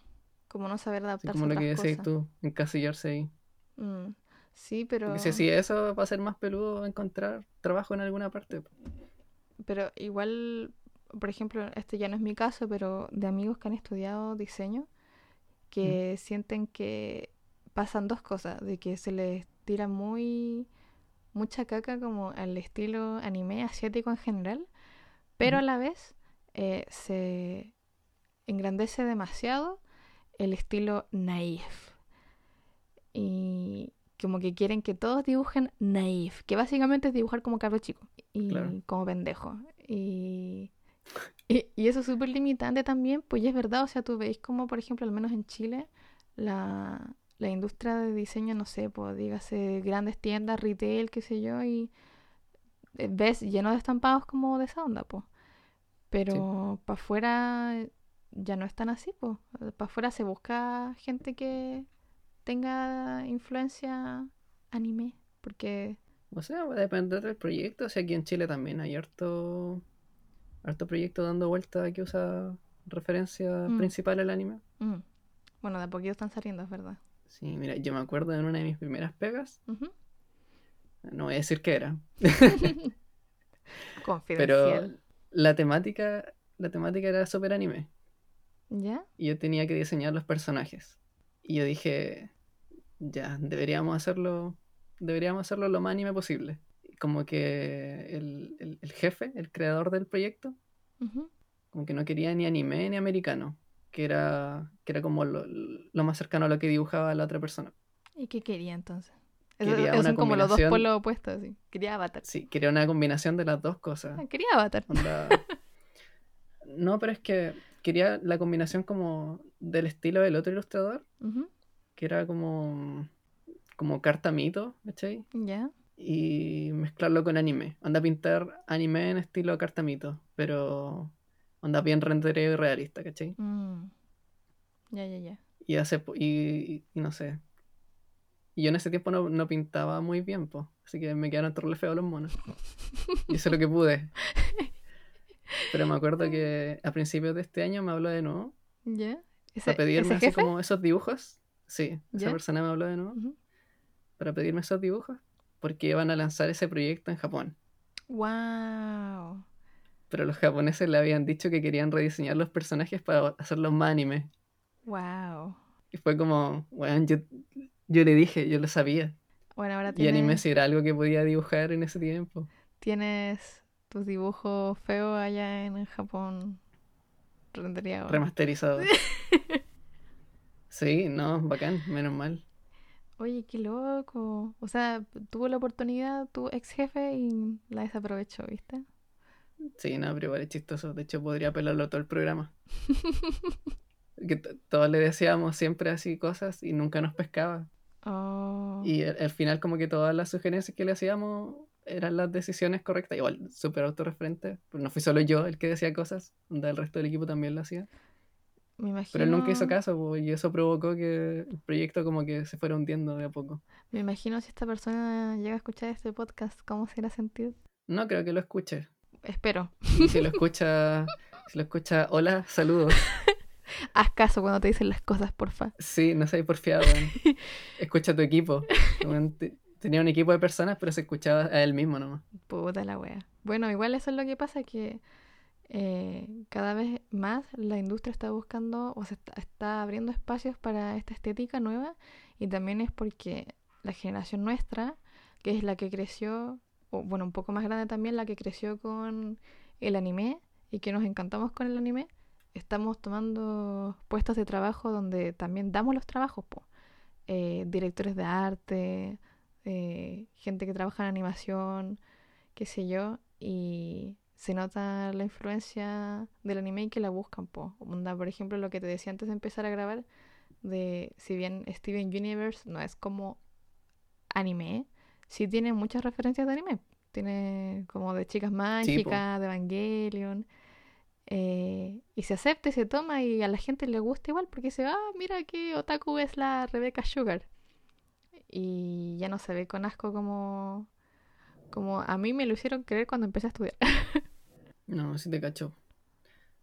como no saber adaptarse como lo que cosas. tú, encasillarse ahí. Mm, sí, pero... Porque si eso va a ser más peludo encontrar trabajo en alguna parte. po. Pero igual, por ejemplo, este ya no es mi caso, pero de amigos que han estudiado diseño, que sienten que pasan dos cosas, de que se les tira muy mucha caca como al estilo anime asiático en general, pero a Ujú. la vez eh, se engrandece demasiado el estilo naif. Y como que quieren que todos dibujen naif, que básicamente es dibujar como cabro chico y Claro. como pendejo. Y, y, y eso es súper limitante también, pues ya es verdad, o sea, tú veis como, por ejemplo, al menos en Chile, la, la industria de diseño, no sé, pues dígase grandes tiendas, retail, qué sé yo, y eh, ves lleno de estampados como de esa onda, pues. Pero para afuera eh, ya no es tan así, pues. Para afuera se busca gente que tenga influencia anime, porque O sea, va a depender del proyecto. O sea, aquí en Chile también hay harto, harto proyecto dando vuelta que usa referencia Mm. principal al anime. mm, bueno, de a poquito están saliendo, es verdad. Sí, mira, yo me acuerdo en una de mis primeras pegas, no voy a decir qué era, pero Confidencial. la temática, la temática era súper anime. ¿Ya? Y yo tenía que diseñar los personajes. Y yo dije, ya, deberíamos hacerlo, deberíamos hacerlo lo más anime posible. Como que el, el- el jefe, el creador del proyecto, como que no quería ni anime ni americano, que era, que era como lo, lo más cercano a lo que dibujaba la otra persona. ¿Y qué quería entonces? Quería una son como los dos polos opuestos, así. Quería Avatar. Sí, quería una combinación de las dos cosas. Ah, Quería Avatar. Onda- No, pero es que quería la combinación como del estilo del otro ilustrador, Ujú. que era como, como carta mito, ¿cachai? ¿Ya? Y mezclarlo con anime. Onda pintar anime en estilo carta mito, pero onda bien rendereo y realista, ¿cachai? Mm. Ya, ya, ya. Y hace po- y, y no sé. Y yo en ese tiempo no, no pintaba muy bien, po. Así que me quedaron torre feos los monos. Y hice lo que pude. Pero me acuerdo que a principios de este año me habló de nuevo ¿Ya? ¿Ese, para pedirme así jefe? como esos dibujos. Sí, esa ¿Ya? persona me habló de nuevo Ujú. para pedirme esos dibujos porque iban a lanzar ese proyecto en Japón. Wow. Pero los japoneses le habían dicho que querían rediseñar los personajes para hacerlos más anime. Wow. Y fue como, bueno, yo, yo le dije, yo lo sabía. Bueno, ahora Y anime tienes, sí era algo que podía dibujar en ese tiempo. tienes tus dibujos feos allá en Japón rendereados. Remasterizado. Sí, no, bacán, menos mal. Oye, qué loco. O sea, tuvo la oportunidad tu ex jefe y la desaprovechó, ¿viste? Sí, no, pero igual es chistoso. De hecho, podría pelarlo todo el programa. Que todos le decíamos siempre así cosas y nunca nos pescaba. Oh. Y al, al final como que todas las sugerencias que le hacíamos eran las decisiones correctas. Igual, súper autorreferente. Pero no fui solo yo el que decía cosas. El resto del equipo también lo hacía. Me imagino, Pero él nunca hizo caso po, y eso provocó que el proyecto como que se fuera hundiendo de a poco. Me imagino si esta persona llega a escuchar este podcast, ¿cómo se irá a sentir? No creo que lo escuche. Espero. Y si lo escucha, si lo escucha, hola, saludos. Haz caso cuando te dicen las cosas, porfa. Sí, no seas porfiado. Escucha a tu equipo. Tenía un equipo de personas, pero se escuchaba a él mismo nomás. Puta la wea. Bueno, igual eso es lo que pasa, que eh, cada vez más la industria está buscando o se está, abriendo espacios para esta estética nueva y también es porque la generación nuestra, que es la que creció, o bueno, un poco más grande también, la que creció con el anime y que nos encantamos con el anime, estamos tomando puestos de trabajo donde también damos los trabajos, po. Eh, directores de arte, eh, gente que trabaja en animación, qué sé yo, y se nota la influencia del anime y que la buscan, po. Por ejemplo, lo que te decía antes de empezar a grabar, de si bien Steven Universe no es como anime, sí tiene muchas referencias de anime. Tiene como de chicas mágicas, de Evangelion. eh, y se acepta y se toma y a la gente le gusta igual porque dice, ah, mira que Otaku es la Rebecca Sugar. Y ya no se ve con asco como, como a mí me lo hicieron creer cuando empecé a estudiar. No, si te cacho.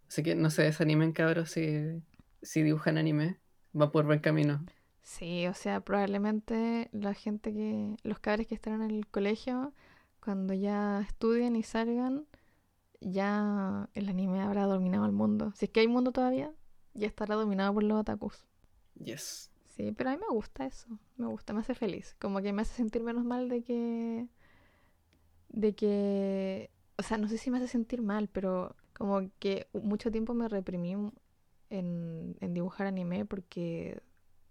Así que no se desanimen, cabros, si, si dibujan anime. Va por buen camino. Sí, o sea, probablemente la gente que, los cabres que están en el colegio, cuando ya estudien y salgan, ya el anime habrá dominado el mundo. Si es que hay mundo todavía, ya estará dominado por los otakus. Yes. Sí, pero a mí me gusta eso, me gusta, me hace feliz. Como que me hace sentir menos mal de que, de que o sea, no sé si me hace sentir mal, pero como que mucho tiempo me reprimí en, en dibujar anime porque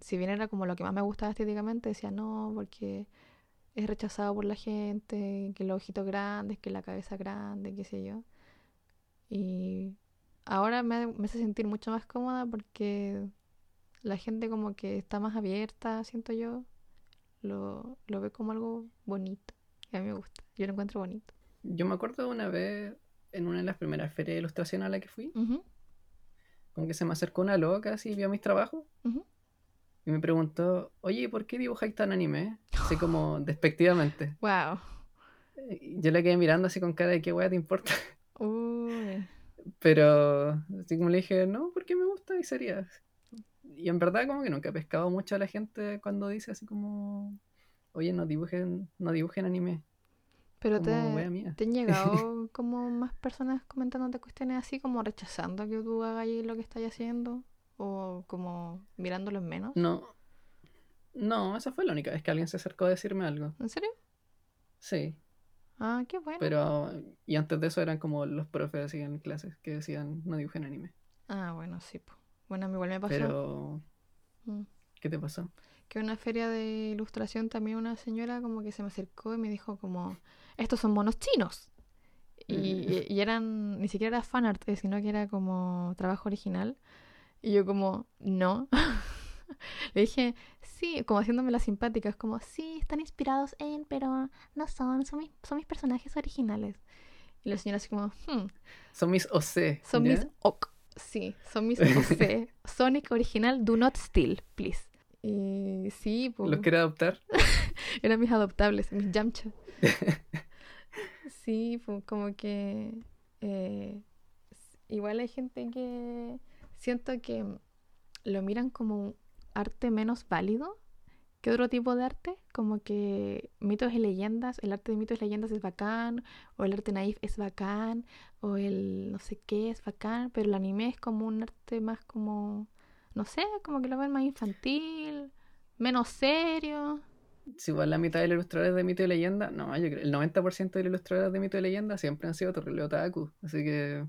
si bien era como lo que más me gustaba estéticamente, decía no, porque es rechazado por la gente, que los ojitos grandes, que la cabeza grande, qué sé yo. Y ahora me, hace sentir mucho más cómoda porque la gente como que está más abierta, siento yo. Lo, lo ve como algo bonito. Y a mí me gusta. Yo lo encuentro bonito. Yo me acuerdo una vez en una de las primeras ferias de ilustración a la que fui, Ujú, como que se me acercó una loca así, vio mis trabajos y me preguntó, oye, ¿por qué dibujáis tan anime? Así como despectivamente. Wow. Y Yo la quedé mirando así con cara de qué weá te importa. Uy. Pero así como le dije, no, porque me gusta y sería. Y en verdad como que nunca he pescado mucho a la gente cuando dice así como, oye, no dibujen, no dibujen anime. Pero Como te, te han llegado como más personas comentándote cuestiones así como rechazando que tú hagas ahí lo que estás haciendo o como mirándolo en menos. No, no, esa fue la única vez que alguien se acercó a decirme algo. ¿En serio? Sí, Ah, qué bueno. pero y antes de eso eran como los profes así en clases que decían no dibujen anime. Ah, bueno, sí. po. Bueno, a mí igual me pasó Pero, mm, ¿qué te pasó? Que en una feria de ilustración también una señora como que se me acercó y me dijo como, estos son monos chinos. Y, y- y eran, ni siquiera era fanart, eh, sino que era como trabajo original. Y yo como, no. Le dije, sí, como haciéndome las simpáticas, como, sí, están inspirados en, pero no son, son mis, son mis personajes originales. Y la señora así como, hmm, Son mis OC. son ¿ya? mis OK. Sí, son mis OC. Sonic original, do not steal, please. Y sí, pues, ¿Los quiere adoptar? eran mis adoptables, mis Yamcha. sí, pues como que eh, igual hay gente que siento que lo miran como un arte menos válido que otro tipo de arte, como que mitos y leyendas, el arte de mitos y leyendas es bacán, o el arte naif es bacán, o el no sé qué es bacán, pero el anime es como un arte más como, no sé, como que lo ven más infantil, menos serio. Si igual la mitad de los ilustradores de mito y leyenda, no, yo creo, el 90% de los ilustradores de mito y leyenda siempre han sido terrible otaku. Así que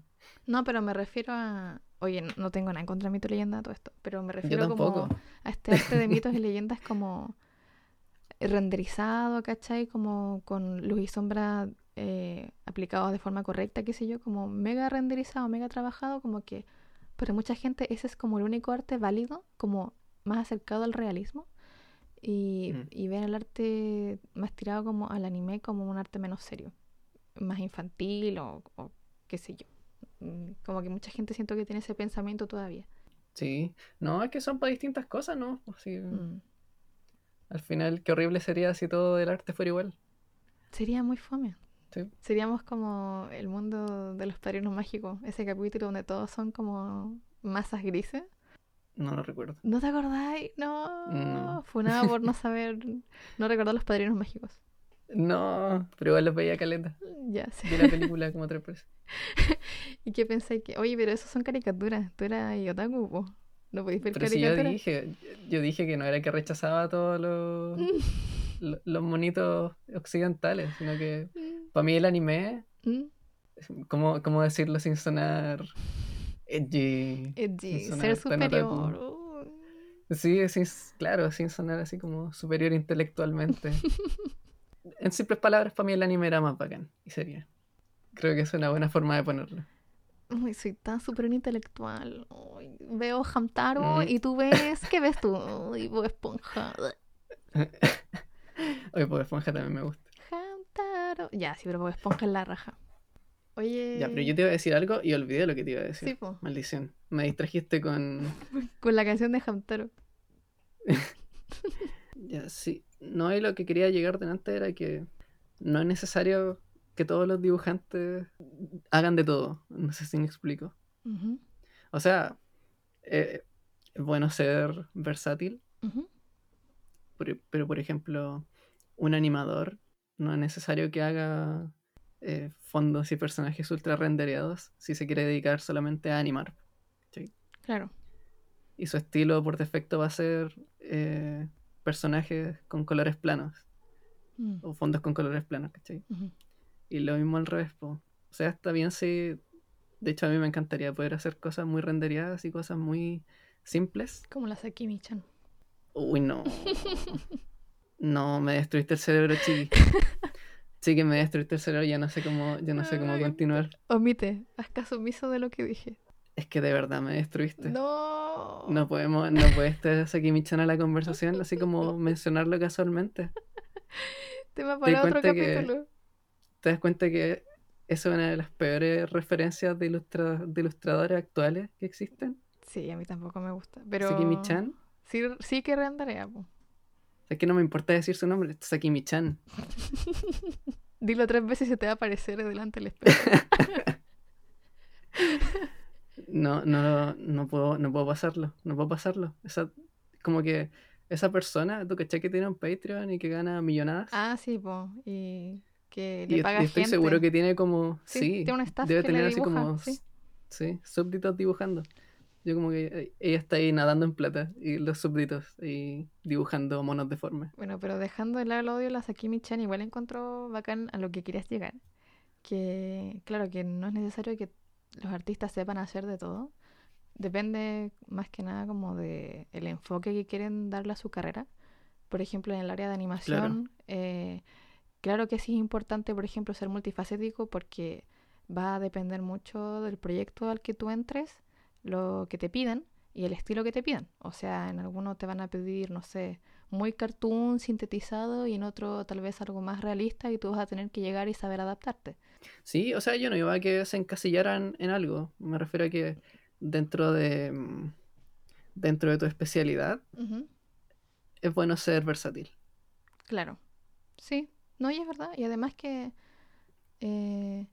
No, pero me refiero a. Oye, no, tengo nada en contra de mito y leyenda todo esto, pero me refiero como a este arte de mitos y leyendas como renderizado, ¿cachai? Como con luz y sombra eh, aplicados de forma correcta, qué sé yo, como mega renderizado, mega trabajado, como que para mucha gente ese es como el único arte válido, como más acercado al realismo. Y, Mm. y ven el arte más tirado como al anime como un arte menos serio, más infantil o, o qué sé yo. Mm, Como que mucha gente siento que tiene ese pensamiento todavía. Sí, no, es que son para distintas cosas, ¿no? Así, Mm. Al final, qué horrible sería si todo el arte fuera igual. Sería muy fome. Sí. Seríamos como el mundo de los padrinos mágicos, ese capítulo donde todos son como masas grises. No lo recuerdo. ¿No te acordáis? No. No. Fue nada por no saber, no recordar los padrinos mágicos. No, pero igual los veía caleta. Ya, sí. Vi la película como tres veces. ¿Y qué pensáis que? Oye, pero eso son caricaturas. Tú eras otaku, po. No podéis ver Pero si yo caricaturas. dije, yo dije que no era que rechazaba a todos los, lo- los monitos occidentales, sino que para mí el anime, Mm, ¿cómo, cómo decirlo sin sonar edgy? Edgy, ser superior. Sí, sin- claro, sin sonar así como superior intelectualmente. en simples palabras, para mí el anime era más bacán y sería. Creo que es una buena forma de ponerlo. Uy, soy tan superior intelectual. Uy, veo Hamtaro Mm. y tú ves, ¿qué ves tú? Uy, Bob Esponja. Oye, pues Esponja también me gusta. Ya, sí, pero Bob Esponja es la raja. Oye. Ya, pero yo te iba a decir algo y olvidé lo que te iba a decir. Sí, po. Maldición. Me distrajiste con... Con la canción de Hamtaro. Ya, sí. No, y lo que quería llegar delante era que no es necesario que todos los dibujantes hagan de todo. No sé si me explico. O sea, eh, es bueno ser versátil, pero, pero, por ejemplo, un animador no es necesario que haga eh, fondos y personajes ultra rendereados si se quiere dedicar solamente a animar. Claro. Y su estilo por defecto va a ser eh, personajes con colores planos Mm, o fondos con colores planos, ¿cachai? Y lo mismo al revés, po. O sea, está bien si... De hecho, a mí me encantaría poder hacer cosas muy rendereadas y cosas muy simples. Como la Sakimi-chan. Uy, no. No, me destruiste el cerebro, chiqui. Sí que me destruiste el cerebro, ya no sé cómo, ya no sé cómo continuar. Omite, haz caso omiso de lo que dije. Es que de verdad me destruiste. No. No podemos, no puedes a Sakimi-chan a la conversación, así como mencionarlo casualmente. Tema ¿Te para otro que- capítulo. ¿Te das cuenta que eso es una de las peores referencias de, ilustra- de ilustradores actuales que existen? Sí, a mí tampoco me gusta. Pero. Sakimi-chan. Sí, sí que rendarea, po. Es que no me importa decir su nombre, Sakimi-chan. Dilo tres veces y se te va a aparecer delante del espejo. No, no, no puedo, no puedo pasarlo, no puedo pasarlo. Esa, como que esa persona, tú cachai que tiene un Patreon y que gana millonadas. ah, sí, po. Y que le y paga estoy gente. seguro que tiene como, Sí, sí, tiene un staff debe que tener le así como, sí. sí, súbditos dibujando. Yo como que eh, ella está ahí nadando en plata y los súbditos y dibujando monos deformes. Bueno, pero dejando de lado el odio, la Sakimi-chan igual encontró bacán a lo que querías llegar. Que, claro, que no es necesario que los artistas sepan hacer de todo. Depende más que nada como de el enfoque que quieren darle a su carrera. Por ejemplo, en el área de animación, eh, claro que sí es importante, por ejemplo, ser multifacético porque va a depender mucho del proyecto al que tú entres, lo que te pidan y el estilo que te pidan. O sea, en alguno te van a pedir, no sé, muy cartoon, sintetizado y en otro tal vez algo más realista y tú vas a tener que llegar y saber adaptarte. Sí, o sea, yo no iba a que se encasillaran en algo. Me refiero a que dentro de mm, dentro de tu especialidad es bueno ser versátil. Claro. Sí, no, y es verdad. Y además que, eh,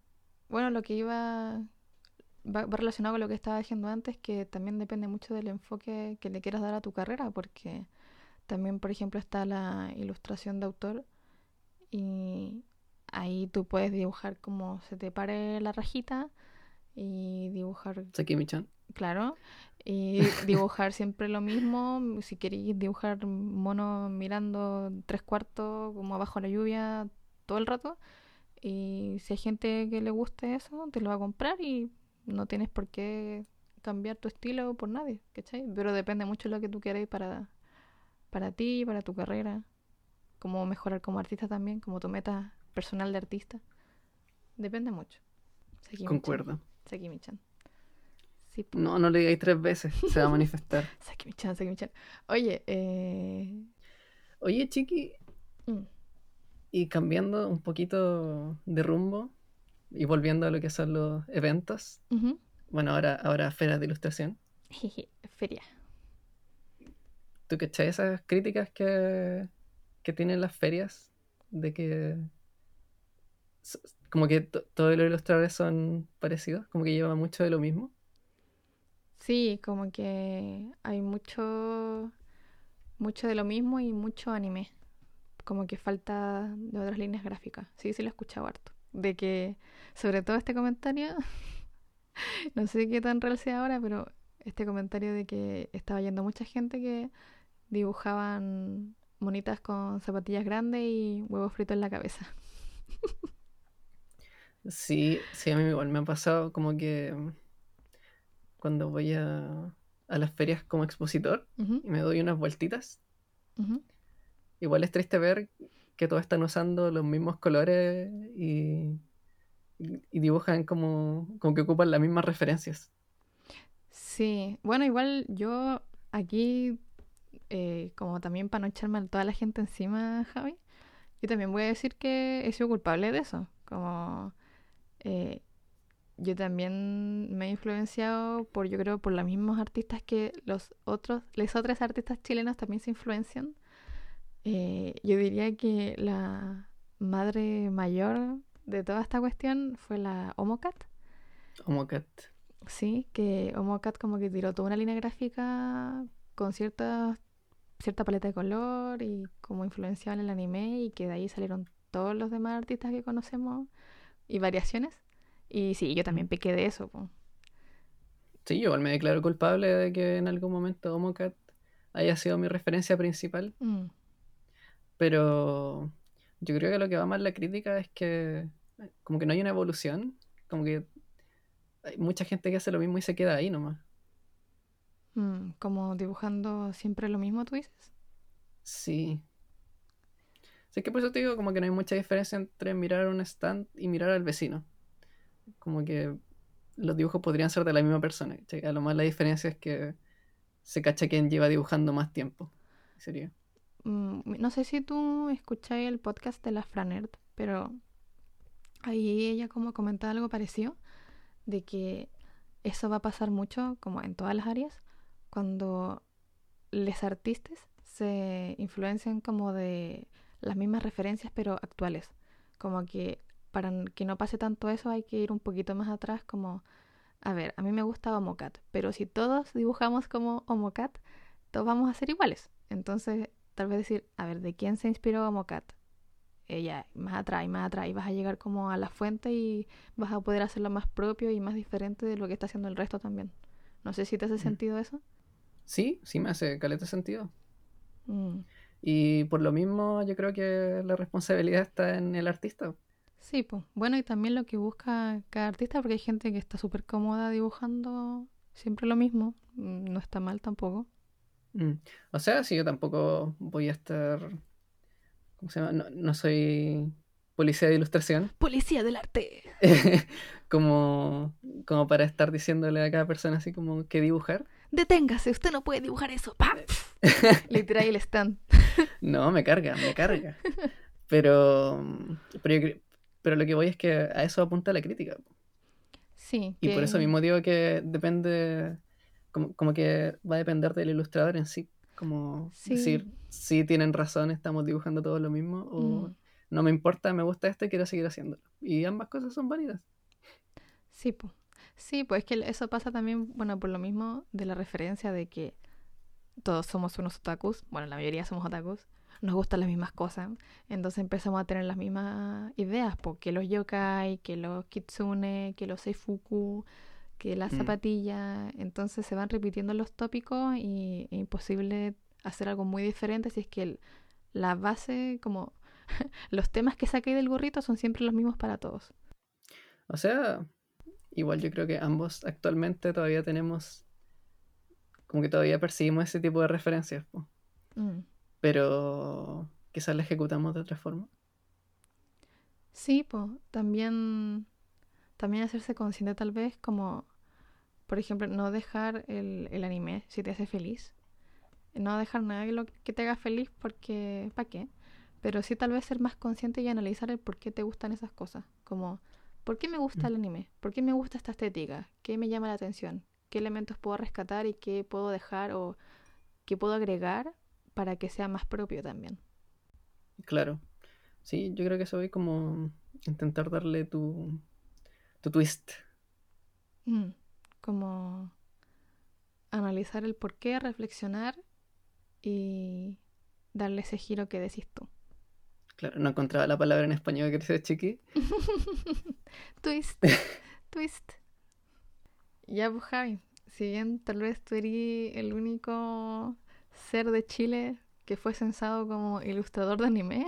bueno, lo que iba, va, va relacionado con lo que estaba diciendo antes, que también depende mucho del enfoque que le quieras dar a tu carrera, porque también, por ejemplo, está la ilustración de autor y ahí tú puedes dibujar como se te pare la rajita y dibujar Sakimi-chan. Claro, y dibujar siempre lo mismo. Si queréis dibujar mono mirando tres cuartos como abajo la lluvia todo el rato. Y si hay gente que le guste eso, te lo va a comprar y no tienes por qué cambiar tu estilo por nadie, ¿cachai? Pero depende mucho de lo que tú queréis para, para ti, para tu carrera. Cómo mejorar como artista también, como tu meta personal de artista. Depende mucho. Sakimi-chan. Concuerdo. Sakimi-chan. Sí. No, no le digáis tres veces, se va a manifestar. Sakimi-chan, Sakimi-chan. Oye, eh... Oye, Chiqui, mm, y cambiando un poquito de rumbo y volviendo a lo que son los eventos. Bueno, ahora, ahora ferias de ilustración. Jeje, Feria. ¿Tú cachai esas críticas que, que tienen las ferias? De que como que to- todos los ilustradores son parecidos, como que llevan mucho de lo mismo. Sí, como que hay mucho, mucho de lo mismo y mucho anime. Como que falta de otras líneas gráficas. Sí, sí lo he escuchado harto. De que, sobre todo este comentario, no sé qué tan real sea ahora, pero este comentario de que estaba yendo mucha gente que dibujaban monitas con zapatillas grandes y huevos fritos en la cabeza. Sí, sí, a mí igual me ha pasado como que cuando voy a, a las ferias como expositor y me doy unas vueltitas, igual es triste ver que todos están usando los mismos colores y, dibujan como, como que ocupan las mismas referencias. Sí, bueno, igual yo aquí, eh, como también para no echarme a toda la gente encima, Javi, yo también voy a decir que he sido culpable de eso. Como eh, yo también me he influenciado por, yo creo, por los mismos artistas que los otros, los otros artistas chilenos también se influencian. Eh, yo diría que la madre mayor de toda esta cuestión fue la Homocat. Homocat. Sí, que Homocat como que tiró toda una línea gráfica con cierta, cierta paleta de color y como influenciado en el anime y que de ahí salieron todos los demás artistas que conocemos y variaciones. Y sí, yo también pequé de eso. po. Sí, yo igual me declaro culpable de que en algún momento Homocat haya sido mi referencia principal, Mm, pero yo creo que lo que va más la crítica es que como que no hay una evolución Como que hay mucha gente que hace lo mismo y se queda ahí nomás. Mm, como dibujando siempre lo mismo, tú dices. Sí. Así que por eso te digo como que no hay mucha diferencia entre mirar un stand y mirar al vecino. Como que los dibujos podrían ser de la misma persona. A lo más la diferencia es que se cacha quién lleva dibujando más tiempo. Sería. Mm, no sé si tú escucháis el podcast de la Franert, pero ahí ella como comentaba algo parecido, de que eso va a pasar mucho, como en todas las áreas, cuando los artistas se influencian como de las mismas referencias, pero actuales. Como que para que no pase tanto eso hay que ir un poquito más atrás, como, a ver, a mí me gusta Homocat, pero si todos dibujamos como Homocat, todos vamos a ser iguales. Entonces, tal vez decir, a ver, ¿de quién se inspiró Homocat? Ella, más atrás y más atrás, y vas a llegar como a la fuente y vas a poder hacerlo más propio y más diferente de lo que está haciendo el resto también. No sé si te hace Mm. sentido eso. Sí, sí me hace caleta sentido. Mm. Y por lo mismo yo creo que la responsabilidad está en el artista. Sí, pues. Bueno, y también lo que busca cada artista, porque hay gente que está súper cómoda dibujando siempre lo mismo. Mm, No está mal tampoco. Mm. O sea, si yo tampoco voy a estar... ¿Cómo se llama? No, no soy policía de ilustración. Policía del arte. como, como para estar diciéndole a cada persona así como que dibujar. Deténgase, usted no puede dibujar eso. Tiráis el stand. No, me carga, me carga. Pero, pero, yo pero lo que voy es que a eso apunta la crítica. Sí. Y por eso mismo digo que depende, como, como que va a depender del ilustrador en sí. Como Sí. decir, si tienen razón, estamos dibujando todo lo mismo, o Mm. no me importa, me gusta esto y quiero seguir haciéndolo. Y ambas cosas son válidas. Sí, pues. Sí, pues es que eso pasa también, bueno, por lo mismo de la referencia de que todos somos unos otakus, bueno, la mayoría somos otakus, nos gustan las mismas cosas, entonces empezamos a tener las mismas ideas, porque los yokai, que los kitsune, que los seifuku, que las Mm. zapatillas, entonces se van repitiendo los tópicos y es imposible hacer algo muy diferente si es que el- la base, como los temas que saqué del gorrito son siempre los mismos para todos. O sea, igual yo creo que ambos actualmente todavía tenemos, como que todavía percibimos ese tipo de referencias. Mm. pero quizás la ejecutamos de otra forma. Sí, pues también, también hacerse consciente tal vez como, por ejemplo, no dejar el, el anime si te hace feliz. No dejar nada que, lo, que te haga feliz porque, ¿para qué? Pero sí tal vez ser más consciente y analizar el por qué te gustan esas cosas. Como, ¿por qué me gusta el anime? ¿Por qué me gusta esta estética? ¿Qué me llama la atención? ¿Qué elementos puedo rescatar y qué puedo dejar o qué puedo agregar para que sea más propio también? Claro. Sí, yo creo que eso voy como intentar darle tu, tu twist. Mm, como analizar el por qué, reflexionar y darle ese giro que decís tú. Claro, no encontraba la palabra en español que dice chiqui. twist, twist. Ya, pues Javi, si bien tal vez tú eres el único ser de Chile que fue censado como ilustrador de anime,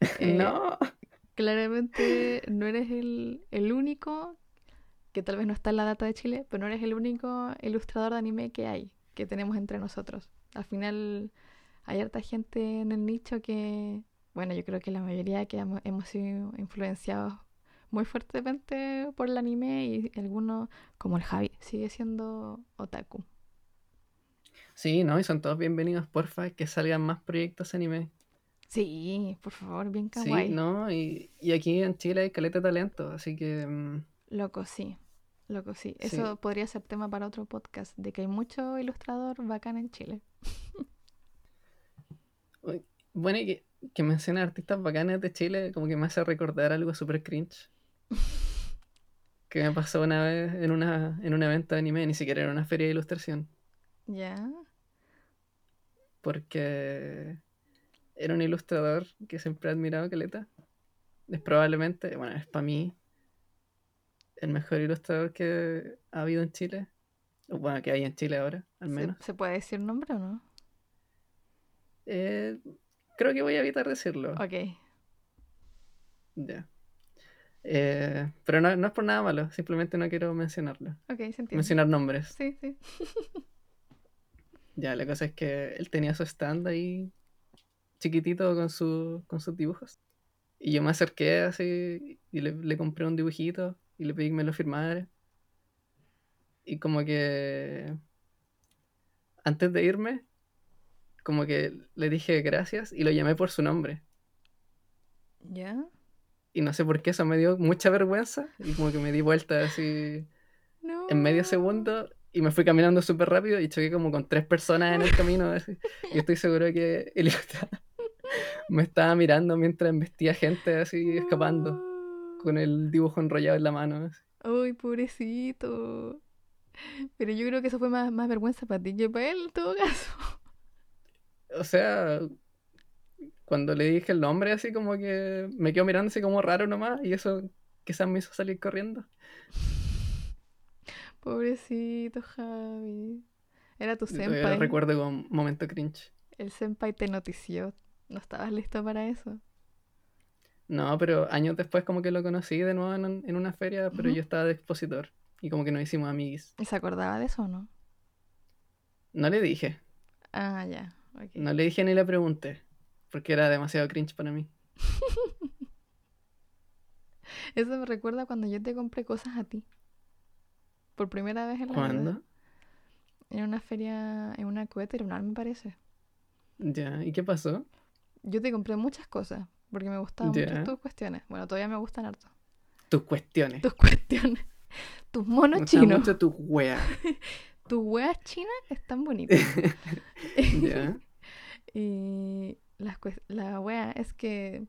eh, no. claramente no eres el, el único, que tal vez no está en la data de Chile, pero no eres el único ilustrador de anime que hay, que tenemos entre nosotros. Al final hay harta gente en el nicho que, bueno, yo creo que la mayoría que hemos, hemos sido influenciados muy fuertemente por el anime y algunos, como el Javi, sigue siendo otaku. Sí, no, y son todos bienvenidos, porfa, que salgan más proyectos anime. Sí, por favor, bien Sí, kawaii. no, y, y aquí en Chile hay caleta de talento, así que mm, Loco, sí. Loco, sí. Sí. Eso podría ser tema para otro podcast, de que hay mucho ilustrador bacán en Chile. bueno, y que, que menciona artistas bacanes de Chile, como que me hace recordar algo súper cringe. Que me pasó una vez en una en un evento de anime, ni siquiera era una feria de ilustración. ¿Ya? porque era un ilustrador que siempre he admirado Caleta. Es probablemente, bueno, es para mí el mejor ilustrador que ha habido en Chile. O bueno, que hay en Chile ahora, al ¿Se, menos. se puede decir nombre o no? Eh, creo que voy a evitar decirlo. Ok. Ya. Eh, pero no, no es por nada malo, simplemente no quiero mencionarlo. Ok, se entiende. Mencionar nombres. Sí, sí. Ya, la cosa es que él tenía su stand ahí chiquitito con, su, con sus dibujos. Y yo me acerqué así y le, le compré un dibujito y le pedí que me lo firmara. Y como que antes de irme, como que le dije gracias y lo llamé por su nombre. ¿Ya? Y no sé por qué eso me dio mucha vergüenza y como que me di vuelta así No. en medio segundo y me fui caminando súper rápido y choqué como con tres personas en el camino. así. Y estoy seguro que estaba- me estaba mirando mientras embestía gente así escapando. Con el dibujo enrollado en la mano. Ay, pobrecito. Pero yo creo que eso fue más, más vergüenza para ti que para él, en todo caso. O sea, cuando le dije el nombre así como que me quedó mirando así como raro nomás y eso quizás me hizo salir corriendo. Pobrecito, Javi. Era tu Yo senpai. recuerdo con momento cringe. El senpai te notició. No estabas listo para eso. No, pero años después como que lo conocí de nuevo en, un- en una feria, pero yo estaba de expositor y como que nos hicimos amiguis. ¿Y se acordaba de eso o no? No le dije, Ah, ya. no le dije ni le pregunté, porque era demasiado cringe para mí. Eso me recuerda cuando yo te compré cosas a ti. Por primera vez en la vida. ¿Cuándo? En una feria, en una coheteronal me parece. Ya, ¿y qué pasó? Yo te compré muchas cosas porque me gustaban mucho tus cuestiones. Bueno, todavía me gustan harto. Tus cuestiones. Tus cuestiones. Tus monos Me chinos. mucho tus weas. Tus weas chinas están bonitas. ya. Y las cues- la wea es que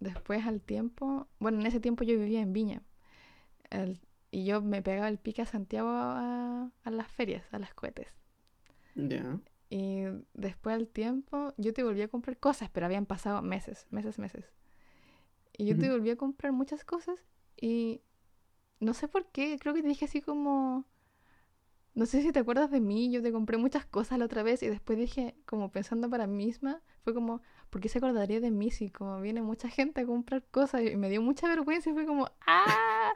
después al tiempo, bueno, en ese tiempo yo vivía en Viña. El- y yo me pegaba el pique a Santiago a, a las ferias, a las cohetes. Ya. Y después al tiempo yo te volví a comprar cosas, pero habían pasado meses, meses, meses. Y yo te volví a comprar muchas cosas y no sé por qué, creo que te dije así como, no sé si te acuerdas de mí, yo te compré muchas cosas la otra vez y después dije, como pensando para mí misma, fue como, ¿por qué se acordaría de mí si como viene mucha gente a comprar cosas? Y me dio mucha vergüenza y fue como, ¡ah!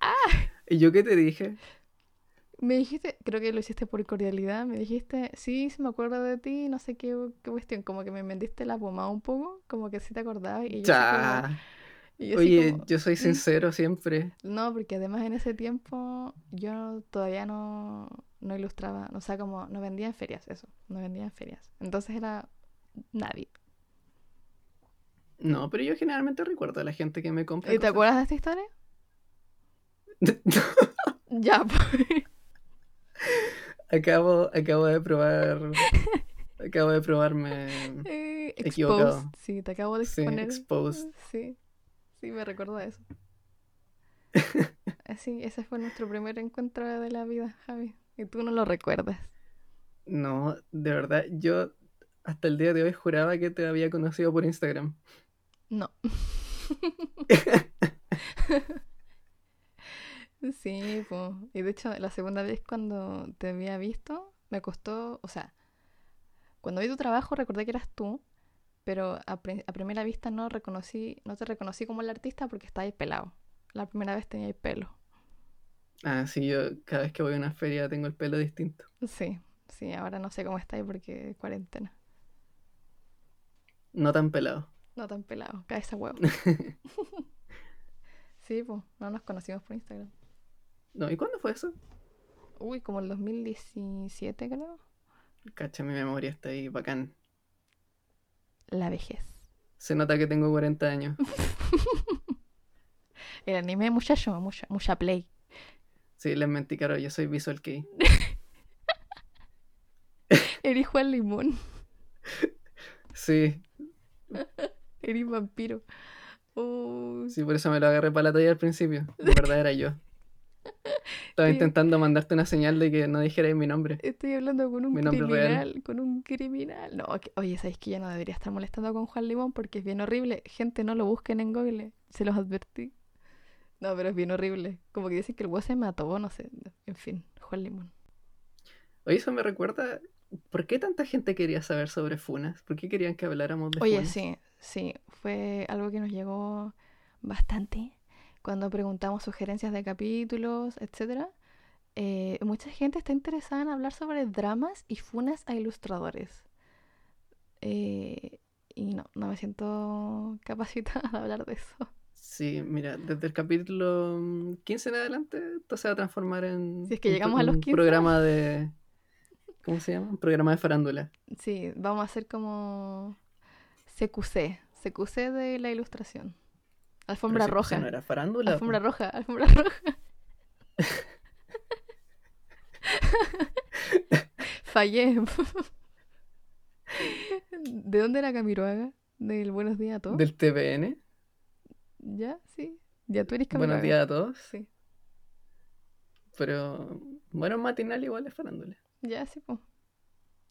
¿Y yo qué te dije? Me dijiste, creo que lo hiciste por cordialidad, me dijiste, sí, sí me acuerdo de ti, no sé qué, qué cuestión, como que me vendiste la pomada un poco, como que sí te acordabas y como- Ya. y Oye, como, yo soy "Mm". sincero siempre. No, porque además en ese tiempo yo todavía no, no ilustraba, o sea, como no vendía en ferias, eso, no vendía en ferias. Entonces era nadie. No, pero yo generalmente recuerdo a la gente que me compra. ¿Y te acuerdas de esta historia? Ya, pues. Acabo, acabo de probar. acabo de probarme. Eh, Equivocado. exposed. Sí, te acabo de Sí, exponer. exposed. Sí, sí, me recuerdo de eso. Sí, ese fue nuestro primer encuentro de la vida, Javi. Y tú no lo recuerdas. No, de verdad, yo hasta el día de hoy juraba que te había conocido por Instagram. No. Sí, pues. Y de hecho, la segunda vez cuando te había visto, me costó, o sea, cuando vi tu trabajo recordé que eras tú, pero a, pri- a primera vista no reconocí, no te reconocí como el artista porque estabas pelado. La primera vez tenías pelo. Ah, sí, yo cada vez que voy a una feria tengo el pelo distinto. Sí, sí, ahora no sé cómo estáis porque cuarentena. No tan pelado. No tan pelado, cabeza huevo. Sí, pues, no nos conocimos por Instagram. No, ¿y cuándo fue eso? Uy, como el 2017 creo. Cacha, mi memoria está ahí bacán. La vejez. Se nota que tengo 40 años. El anime, muchacho, mucha, mucha play. Sí, les mentí, caro, yo soy Visual Kei. Eres Juan Limón. Sí, Eres vampiro. Oh, sí, por eso me lo agarré para la talla al principio. De verdad era yo. Estaba intentando mandarte una señal de que no dijerais mi nombre. estoy hablando con un criminal. real. Con un criminal. No, que- oye, ¿sabéis que ya no debería estar molestando con Juan Limón? Porque es bien horrible. Gente, no lo busquen en Google. Se los advertí. No, pero es bien horrible. Como que dicen que el huevo se mató, no sé. En fin, Juan Limón. Oye, eso me recuerda. ¿Por qué tanta gente quería saber sobre Funas? ¿Por qué querían que habláramos de Oye, Funas? sí, sí. Fue algo que nos llegó bastante cuando preguntamos sugerencias de capítulos, etc. mucha gente está interesada en hablar sobre dramas y funas a ilustradores. Eh, y no, no me siento capacitada de hablar de eso. Sí, mira, desde el capítulo 15 en adelante, esto se va a transformar en Si es que un, llegamos a los un 15. programa de... ¿Cómo se llama? Un programa de farándula. Sí, vamos a hacer como CQC, CQC de la ilustración. Alfombra si- roja. no era farándula. Alfombra po. roja, alfombra roja. Fallé. ¿De dónde era Camiroaga? Del Buenos Días a Todos. Del TVN. ¿Ya? Sí. Ya tú eres Camiroaga. Buenos días a todos. Sí. Pero bueno, matinal igual es farándula. Ya, sí, pues.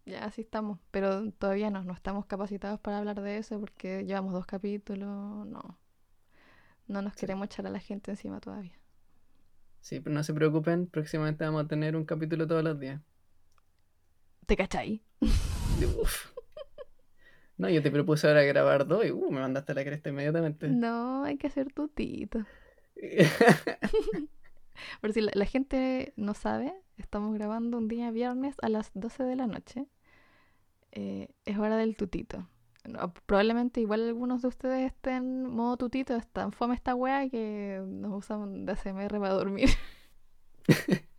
Ya, así estamos. Pero todavía no, no estamos capacitados para hablar de eso porque llevamos dos capítulos. No. No nos queremos echar a la gente encima todavía. Sí, pero no se preocupen, próximamente vamos a tener un capítulo todos los días. ¿Te cachai? Uf. No, yo te propuse ahora grabar dos y uh, me mandaste a la cresta inmediatamente. No, hay que hacer tutito. Por si la, la gente no sabe, estamos grabando un día viernes a las 12 de la noche. Eh, es hora del tutito. No, probablemente igual algunos de ustedes estén modo tutito, están fome esta wea que nos usan de ASMR para dormir.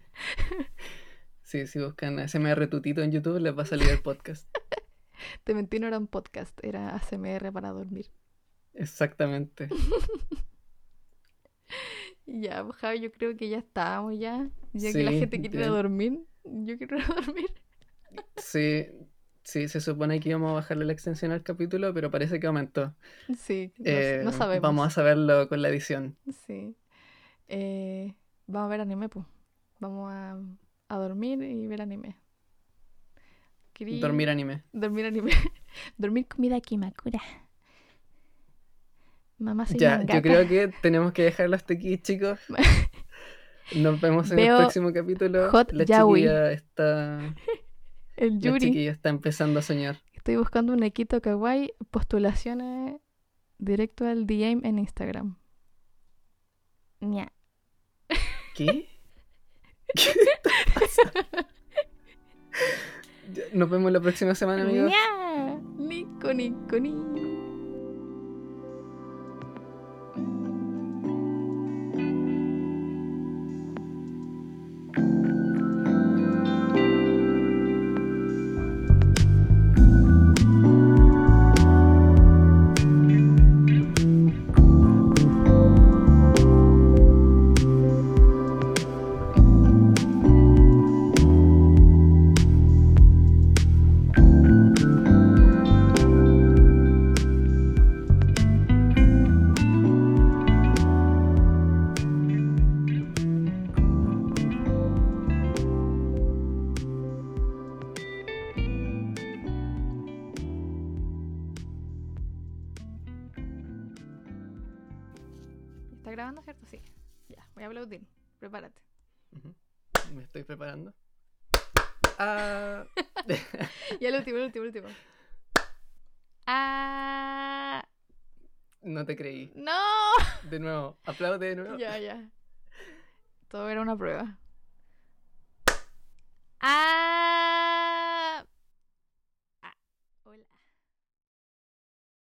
Sí, si buscan SMR Tutito en YouTube les va a salir el podcast. Te mentí, no era un podcast, era ASMR para dormir. Exactamente. Ya, pues, Javi, yo creo que ya estábamos ya. Ya que la gente quiere ya. dormir, yo quiero dormir. Sí, sí, se supone que íbamos a bajarle la extensión al capítulo, pero parece que aumentó. Sí, no, Eh, no sabemos. Vamos a saberlo con la edición. Sí. Eh, vamos a ver anime, pues. Vamos a, a dormir y ver anime. Querí- Dormir anime. Dormir anime. dormir comida Kimakura. Mamá soy Ya, yo creo que tenemos que dejarlo hasta aquí, chicos. Nos vemos en Veo el próximo capítulo. Hot la Yaoi. chiquilla está. El La Yuri. chiquilla está empezando a soñar. Estoy buscando un Ekito Kawaii. Postulaciones directo al DM en Instagram. Ña. ¿Qué? ¿Qué te pasa? Nos vemos la próxima semana, amigos. Ña. Nico, nico, nico. No te creí. ¡No! De nuevo, aplaude de nuevo. Ya, ya. Todo era una prueba. ¡Ah!